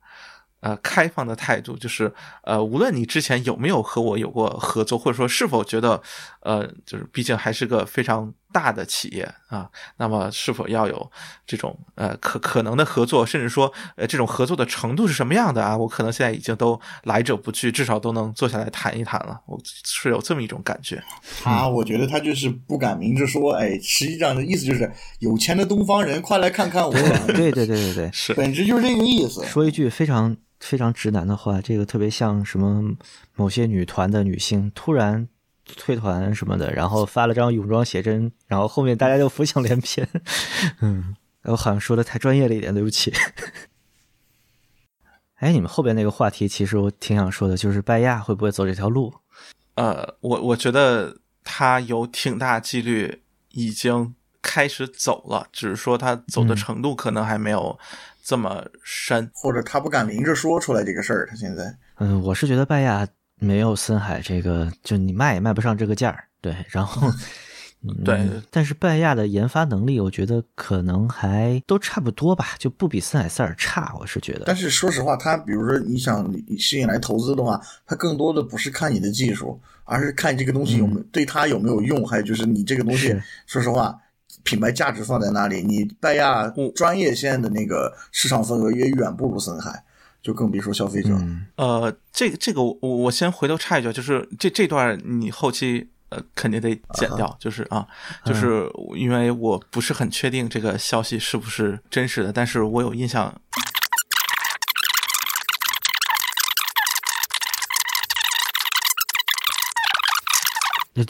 呃，开放的态度就是，呃，无论你之前有没有和我有过合作，或者说是否觉得，呃，就是毕竟还是个非常大的企业啊，那么是否要有这种呃可可能的合作，甚至说呃这种合作的程度是什么样的啊？我可能现在已经都来者不拒，至少都能坐下来谈一谈了。我是有这么一种感觉。他，我觉得他就是不敢明着说，哎，实际上的意思就是有钱的东方人，快来看看我。对对对对对，是，本质就是这个意思。说一句非常。非常直男的话，这个特别像什么某些女团的女星突然退团什么的，然后发了张泳装写真，然后后面大家就浮想联翩。嗯，我好像说的太专业了一点，对不起。哎，你们后边那个话题，其实我挺想说的，就是拜亚会不会走这条路？呃，我我觉得他有挺大几率已经开始走了，只是说他走的程度可能还没有。这么深，或者他不敢明着说出来这个事儿。他现在，嗯，我是觉得拜亚没有森海这个，就你卖也卖不上这个价儿。对，然后，对，但是拜亚的研发能力，我觉得可能还都差不多吧，就不比森海塞尔差。我是觉得，但是说实话，他比如说你想吸引来投资的话，他更多的不是看你的技术，而是看这个东西有没有对他有没有用，还有就是你这个东西，说实话。品牌价值放在哪里？你拜亚专业线的那个市场份额也远不如森海，就更别说消费者。呃，这个这个我我先回头插一句，就是这这段你后期呃肯定得剪掉，就是啊，就是因为我不是很确定这个消息是不是真实的，但是我有印象。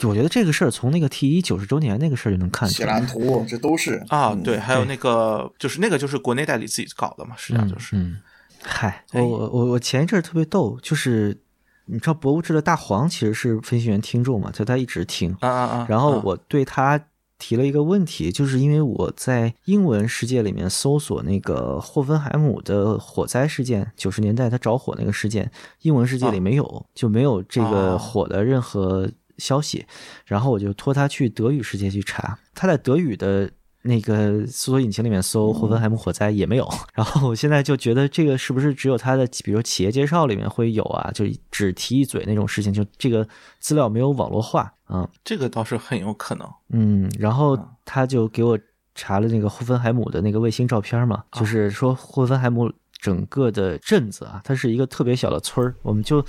我觉得这个事儿从那个 T 一九十周年那个事儿就能看出来。蓝图，这都是啊，对，还有那个就是那个就是国内代理自己搞的嘛，实际上就是。嗯，嗨，我我我我前一阵儿特别逗，就是你知道博物志的大黄其实是飞行员听众嘛，就他一直听啊啊啊。然后我对他提了一个问题，就是因为我在英文世界里面搜索那个霍芬海姆的火灾事件，九十年代他着火那个事件，英文世界里没有，就没有这个火的任何。消息，然后我就托他去德语世界去查，他在德语的那个搜索引擎里面搜霍芬海姆火灾也没有。然后我现在就觉得这个是不是只有他的，比如企业介绍里面会有啊？就只提一嘴那种事情，就这个资料没有网络化啊？这个倒是很有可能。嗯，然后他就给我查了那个霍芬海姆的那个卫星照片嘛，就是说霍芬海姆整个的镇子啊，它是一个特别小的村儿，我们就。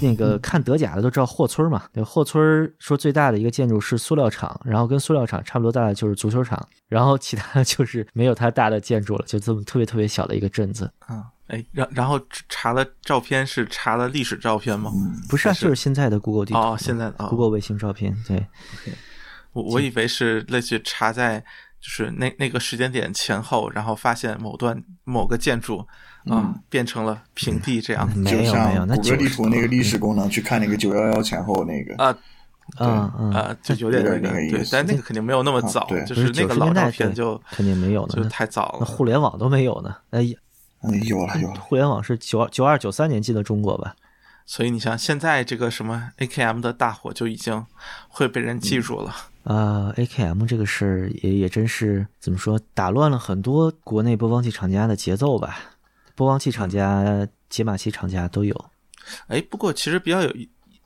那个看德甲的都知道霍村嘛？对，霍村说最大的一个建筑是塑料厂，然后跟塑料厂差不多大的就是足球场，然后其他的就是没有它大的建筑了，就这么特别特别小的一个镇子。啊，哎，然然后查了照片是查了历史照片吗？不是，啊，就是现在的 Google 地图。哦，现在的 Google 卫星照片。对，我我以为是类似于查在就是那那个时间点前后，然后发现某段某个建筑。啊，变成了平地这样，没有没有，那谷歌地图那个历史功能去看那个九幺幺前后那个。啊啊啊，就有点那个对，但那个肯定没有那么早，就是那个老照片就肯定没有就太早了，互联网都没有呢，哎呀，有了有了，互联网是九九二九三年进的中国吧？所以你像现在这个什么 AKM 的大火就已经会被人记住了。啊，AKM 这个事儿也也真是怎么说，打乱了很多国内播放器厂家的节奏吧。播放器厂家、解码器厂家都有。哎，不过其实比较有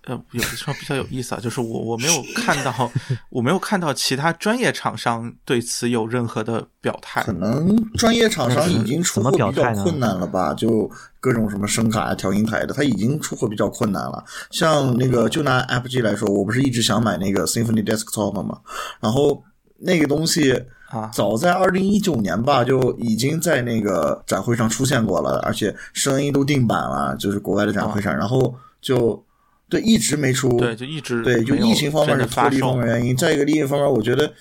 呃，有的时候比较有意思啊，就是我我没有看到，我没有看到其他专业厂商对此有任何的表态。可能专业厂商已经出货比较困难了吧？就各种什么声卡、调音台的，他已经出货比较困难了。像那个，就拿 Apple G 来说，我不是一直想买那个 Symphony Desktop 吗？然后那个东西。啊，早在二零一九年吧，就已经在那个展会上出现过了，而且声音都定版了，就是国外的展会上，然后就对一直没出，对，就一直对，就疫情方面是脱离方面原因，再一个另一方面，我觉得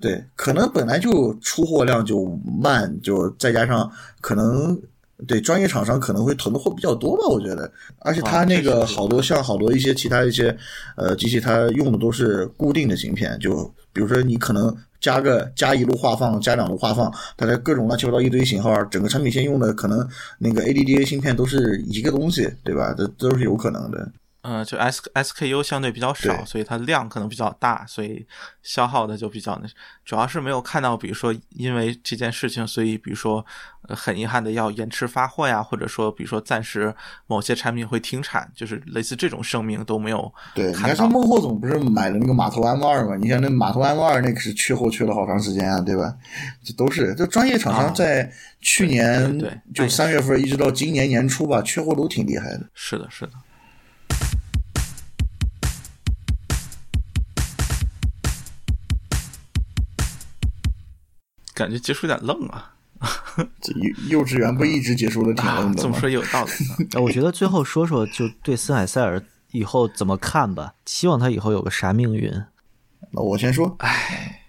对，可能本来就出货量就慢，就再加上可能对专业厂商可能会囤的货比较多吧，我觉得。而且它那个好多像好多一些其他一些呃机器，它用的都是固定的芯片，就比如说你可能加个加一路画放，加两路画放，它的各种乱七八糟一堆型号，整个产品线用的可能那个 ADDA 芯片都是一个东西，对吧？这都是有可能的。呃，就 S SKU 相对比较少，所以它量可能比较大，所以消耗的就比较那，主要是没有看到，比如说因为这件事情，所以比如说呃很遗憾的要延迟发货呀，或者说比如说暂时某些产品会停产，就是类似这种声明都没有对，你看像孟获总不是买了那个码头 M 二嘛？你像那码头 M 二那可是缺货缺了好长时间啊，对吧？这都是这专业厂商啊在去年就三月份一直到今年年初吧，缺货都挺厉害的。是的，是的。感觉结束有点愣啊，这幼幼稚园不一直结束的挺啊愣的吗？这么说也有道理 我觉得最后说说就对森海塞尔以后怎么看吧，希望他以后有个啥命运。那我先说，唉，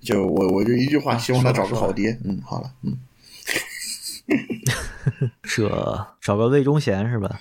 就我我就一句话，希望他找个好爹。嗯，好了，嗯，这找个魏忠贤是吧？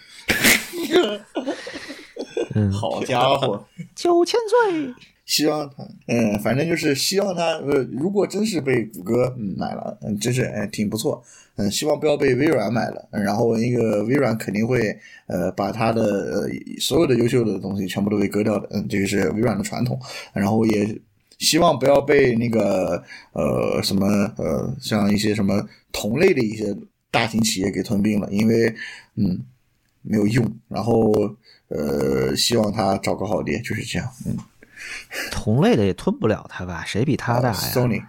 嗯，好家伙，九千岁，希望他，嗯，反正就是希望他，呃，如果真是被谷歌嗯买了，嗯，真是哎挺不错，嗯，希望不要被微软买了，嗯然后那个微软肯定会呃把他的呃所有的优秀的东西全部都给割掉的，嗯，这个是微软的传统，然后也希望不要被那个呃什么呃像一些什么同类的一些大型企业给吞并了，因为嗯没有用，然后呃希望他找个好爹，就是这样，嗯。同类的也吞不了他吧？谁比他大呀？Sony，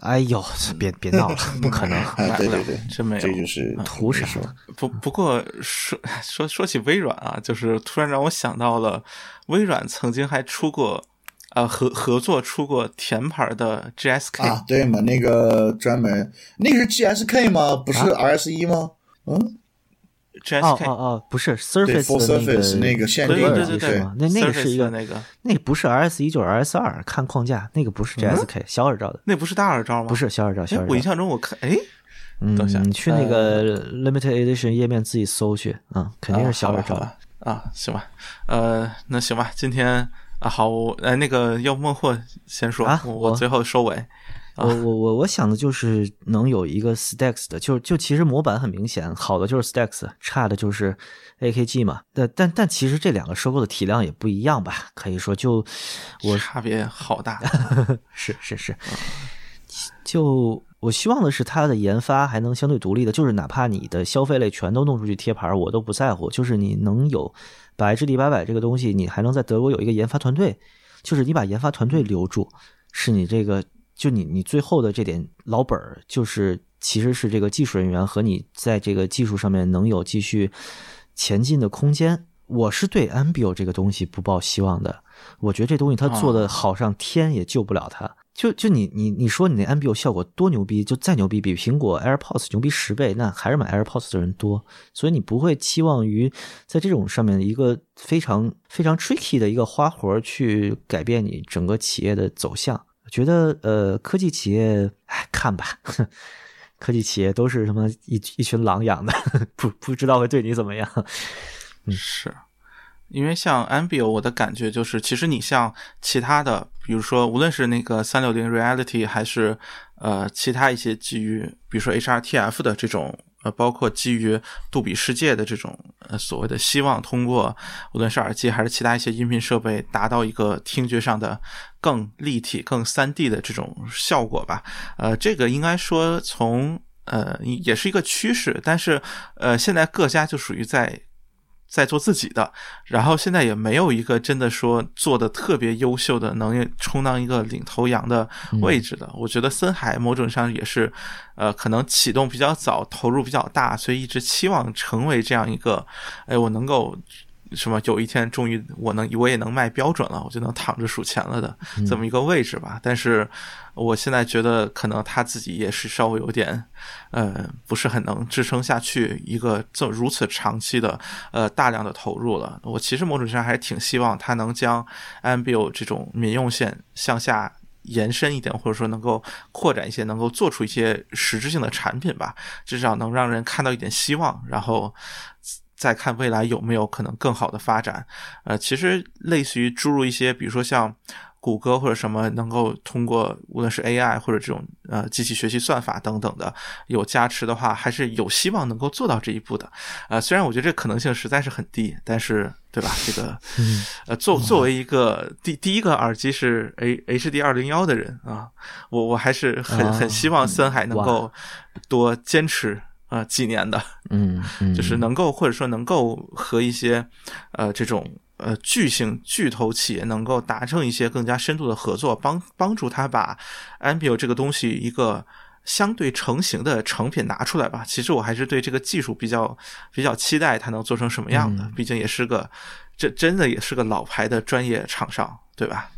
哎呦，别别闹了，不可能。哎，对对对，真没有这就是图啥没不不过说说说起微软啊，就是突然让我想到了，微软曾经还出过，啊合合作出过甜牌的 GSK，、啊，对嘛，那个专门那个是 GSK 吗？不是啊 RS 一吗？嗯哦哦哦，不是 surface，surface 那个个限对定的，对对对是吗？那那个是一个那个，那个不是 RS 一就是 RS 二，看框架，那个不是 GSK 小耳罩的，那不是大耳罩吗？不，是小耳罩，小哎，耳罩。我印象中我看，哎，等一下嗯，你去那个 Limited Edition 页面自己搜去，嗯，肯定是小耳罩。啊好吧好吧啊，行吧，呃，那行吧，今天啊，好，我呃，那个要孟获先说，我最后收尾。我我我我想的就是能有一个 Stacks 的，就就其实模板很明显，好的就是 Stacks，差的就是 AKG 嘛。但但但其实这两个收购的体量也不一样吧？可以说就 我差别好大，是是是，就我希望的是它的研发还能相对独立的，就是哪怕你的消费类全都弄出去贴牌，我都不在乎。就是你能有百 HD 八百这个东西，你还能在德国有一个研发团队，就是你把研发团队留住，是你这个就你你最后的这点老本儿，就是其实是这个技术人员和你在这个技术上面能有继续前进的空间。我是对 Ambio 这个东西不抱希望的，我觉得这东西它做的好上天也救不了它。就就你你你说你那 Ambio 效果多牛逼，就再牛逼，比苹果 AirPods 牛逼十倍，那还是买 AirPods 的人多，所以你不会期望于在这种上面一个非常非常 tricky 的一个花活去改变你整个企业的走向。我觉得呃，科技企业，哎，看吧，科技企业都是他妈一一群狼养的，不不知道会对你怎么样。是，因为像 Ambio，我的感觉就是，其实你像其他的，比如说无论是那个三六零 Reality，还是呃其他一些基于，比如说 HRTF 的这种，呃，包括基于杜比世界的这种，呃，所谓的希望通过无论是耳机还是其他一些音频设备，达到一个听觉上的更立体、更三 D 的这种效果吧。呃，这个应该说从呃也是一个趋势，但是呃现在各家就属于在。在做自己的，然后现在也没有一个真的说做的特别优秀的，能充当一个领头羊的位置的。我觉得森海某种上也是，呃，可能启动比较早，投入比较大，所以一直期望成为这样一个，哎，我能够什么有一天终于我能我也能卖标准了，我就能躺着数钱了的这么一个位置吧。但是我现在觉得可能他自己也是稍微有点，呃，不是很能支撑下去一个这如此长期的呃大量的投入了。我其实某种上还是挺希望他能将 Ambio 这种民用线向下延伸一点，或者说能够扩展一些，能够做出一些实质性的产品吧，至少能让人看到一点希望，然后再看未来有没有可能更好的发展。呃，其实类似于注入一些，比如说像。谷歌或者什么能够通过无论是 AI 或者这种呃机器学习算法等等的有加持的话，还是有希望能够做到这一步的。呃，虽然我觉得这可能性实在是很低，但是对吧？这个呃，作作为一个第第一个耳机是 A HD 二零幺的人啊，我我还是很很希望森海能够多坚持啊几年的，嗯，就是能够或者说能够和一些呃这种。呃，巨型巨头企业能够达成一些更加深度的合作，帮帮助他把 Ambio 这个东西一个相对成型的成品拿出来吧。其实我还是对这个技术比较比较期待，它能做成什么样的。毕竟也是个，这真的也是个老牌的专业厂商，对吧？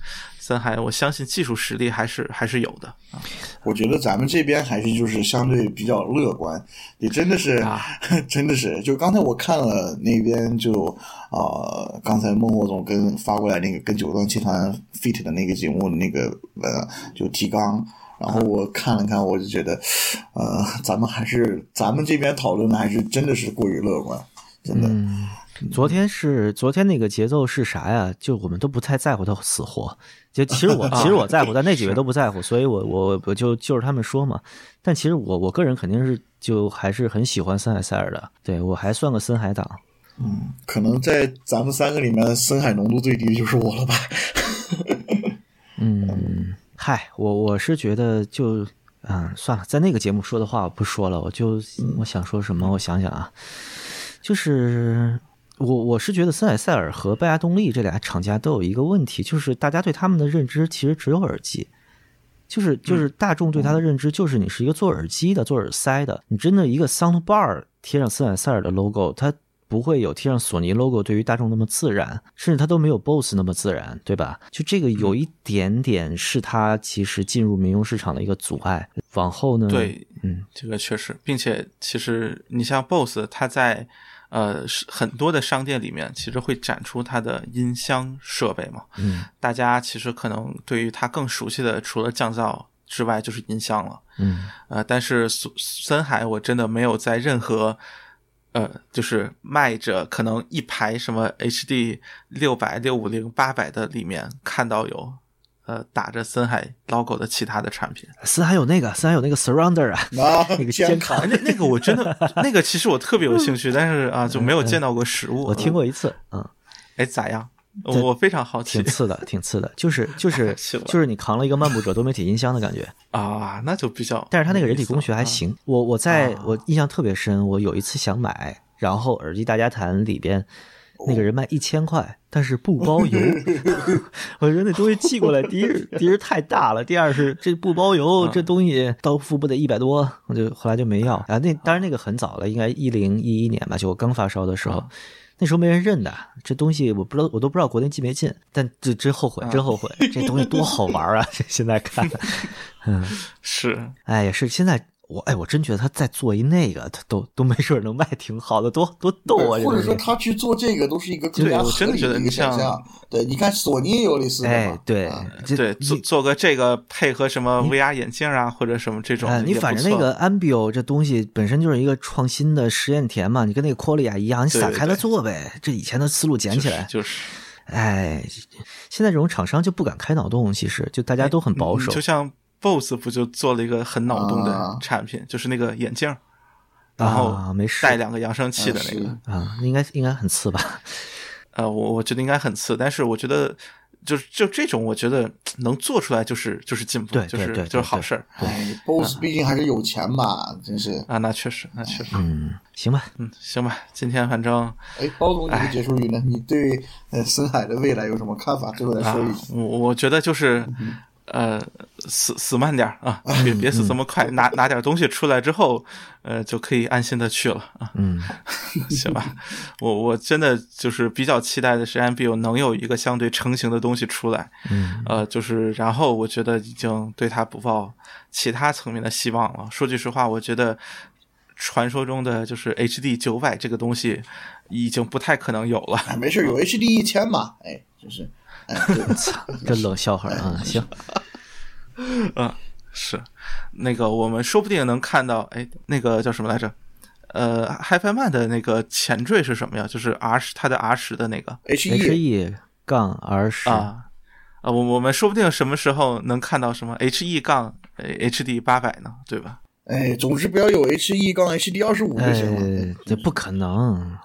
森海，我相信技术实力还是还是有的啊。我觉得咱们这边还是就是相对比较乐观，也真的是，真的是。就刚才我看了那边就啊，刚才孟获总跟发过来那个跟九段集团 fit 的那个节目的那个呃就提纲，然后我看了看，我就觉得，呃，咱们还是咱们这边讨论的还是真的是过于乐观，真的。昨天是昨天那个节奏是啥呀？就我们都不太在乎他死活。就其实我 其实我在乎，但那几位都不在乎，所以我我我就就是他们说嘛。但其实我我个人肯定是就还是很喜欢森海塞尔的，对我还算个森海党。嗯，可能在咱们三个里面，森海浓度最低的就是我了吧。嗯，嗨，我我是觉得就嗯算了，在那个节目说的话我不说了，我就我想说什么，我想想啊，就是。我我是觉得森海塞尔和拜亚动力这俩厂家都有一个问题，就是大家对他们的认知其实只有耳机，就是就是大众对它的认知就是你是一个做耳机的、做耳塞的。你真的一个 Sound Bar 贴上森海塞尔的 logo，它不会有贴上索尼 logo 对于大众那么自然，甚至它都没有 BOSS 那么自然，对吧？就这个有一点点是它其实进入民用市场的一个阻碍。往后呢？对，嗯，这个确实，并且其实你像 BOSS，它在。呃，是很多的商店里面，其实会展出它的音箱设备嘛。嗯，大家其实可能对于它更熟悉的，除了降噪之外，就是音箱了。嗯，呃，但是森海，我真的没有在任何，呃，就是卖着可能一排什么 HD 六百、六五零、八百的里面看到有。呃，打着森海 logo 的其他的产品，森海有那个，森海有那个 surrounder 啊，那个肩扛，那那个我真的，那个其实我特别有兴趣，但是啊，就没有见到过实物。我听过一次，嗯，哎，咋样？我非常好奇。挺次的，挺次的，就是就是就是你扛了一个漫步者多媒体音箱的感觉啊，那就比较。但是他那个人体工学还行。我我在我印象特别深，我有一次想买，然后耳机大家谈里边。那个人卖一千块，但是不包邮。我觉得那东西寄过来，第一第一太大了，第二是这不包邮，这东西到付不得一百多，我就后来就没要。啊，那当然那个很早了，应该一零一一年吧，就我刚发烧的时候，那时候没人认的。这东西我不知道，我都不知道国内寄没进，但这真后悔，真后悔。这东西多好玩啊！现在看，嗯，是，哎，也是现在。我哎，我真觉得他再做一那个，他都都没准能卖挺好的，多多逗啊！或者说他去做这个都是一个更加合理的一个想象。对，你看索尼也有类似的嘛？对对，做做个这个配合什么 VR 眼镜啊，或者什么这种。你反正那个 Ambio 这东西本身就是一个创新的实验田嘛，你跟那个 Qualia 一样，你散开了做呗。这以前的思路捡起来就是。哎，现在这种厂商就不敢开脑洞，其实就大家都很保守，就像。BOSS 不就做了一个很脑洞的产品，就是那个眼镜，然后带两个扬声器的那个。啊，应该应该很次吧？呃，我我觉得应该很次，但是我觉得就是就这种，我觉得能做出来就是就是进步，就是就是好事儿。哎，BOSS 毕竟还是有钱嘛，真是。啊，那确实，那确实，嗯，行吧，嗯，行吧，今天反正哎，包总，你的结束语呢？你对呃深海的未来有什么看法？最后再说一句，我我觉得就是。呃，死死慢点啊，别别死这么快，拿拿点东西出来之后，呃，就可以安心的去了啊。嗯，行吧，我我真的就是比较期待的是 MBO 能有一个相对成型的东西出来。嗯，呃，就是然后我觉得已经对他不抱其他层面的希望了。说句实话，我觉得传说中的就是 HD 九百这个东西已经不太可能有了。没事，有 HD 一千嘛，哎，就是。操，这冷笑话啊！行，嗯，是，那个我们说不定能看到，哎，那个叫什么来着？呃，HiFi Man 的那个前缀是什么呀？就是 R 十，它的 R 十的那个 H E E 杠 R 十啊啊，我我们说不定什么时候能看到什么 H E 杠呃 H D 八百呢？对吧？哎，总之不要有 H E 杠 H D 二十五就行了。哎，这不可能，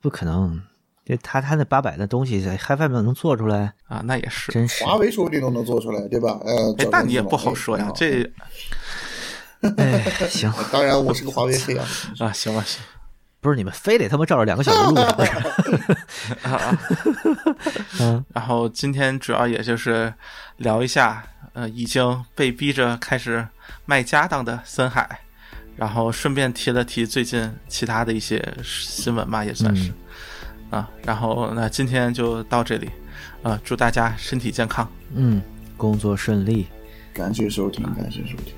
不可能。这他他那八百的东西在 HiFi 上能做出来，啊，那也是。真是。华为说不定都能做出来，对吧？呃，哎，那你也不好说呀，这。哎，行。当然，我是个华为黑啊。啊，行吧，行。不是你们非得他妈照着两个小时录是不是？啊。嗯。然后今天主要也就是聊一下，呃，已经被逼着开始卖家当的森海，然后顺便提了提最近其他的一些新闻吧，也算是。啊，然后那今天就到这里，啊，祝大家身体健康，嗯，工作顺利，感谢收听，感谢收听。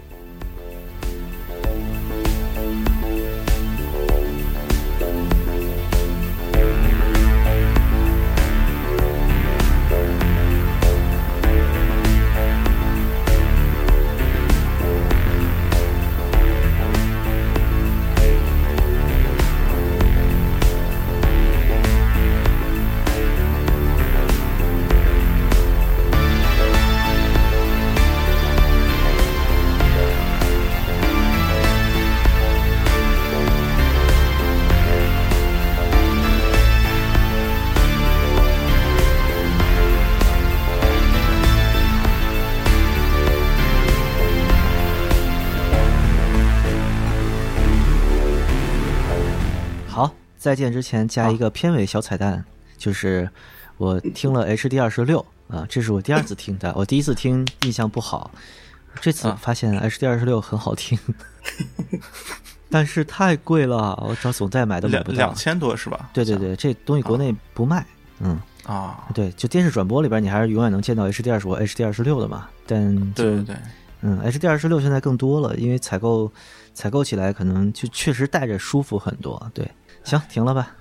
再见之前加一个片尾小彩蛋，就是我听了 HD 二十六啊，这是我第二次听的，我第一次听印象不好，这次发现 HD 二十六很好听，但是太贵了，我找总代买都买不到，两千多是吧？对对对，这东西国内不卖，嗯。啊，对，就电视转播里边你还是永远能见到 HD 二十五、HD 二十六的嘛，但对对对，嗯，HD 二十六现在更多了，因为采购采购起来可能就确实带着舒服很多，对。行，停了吧，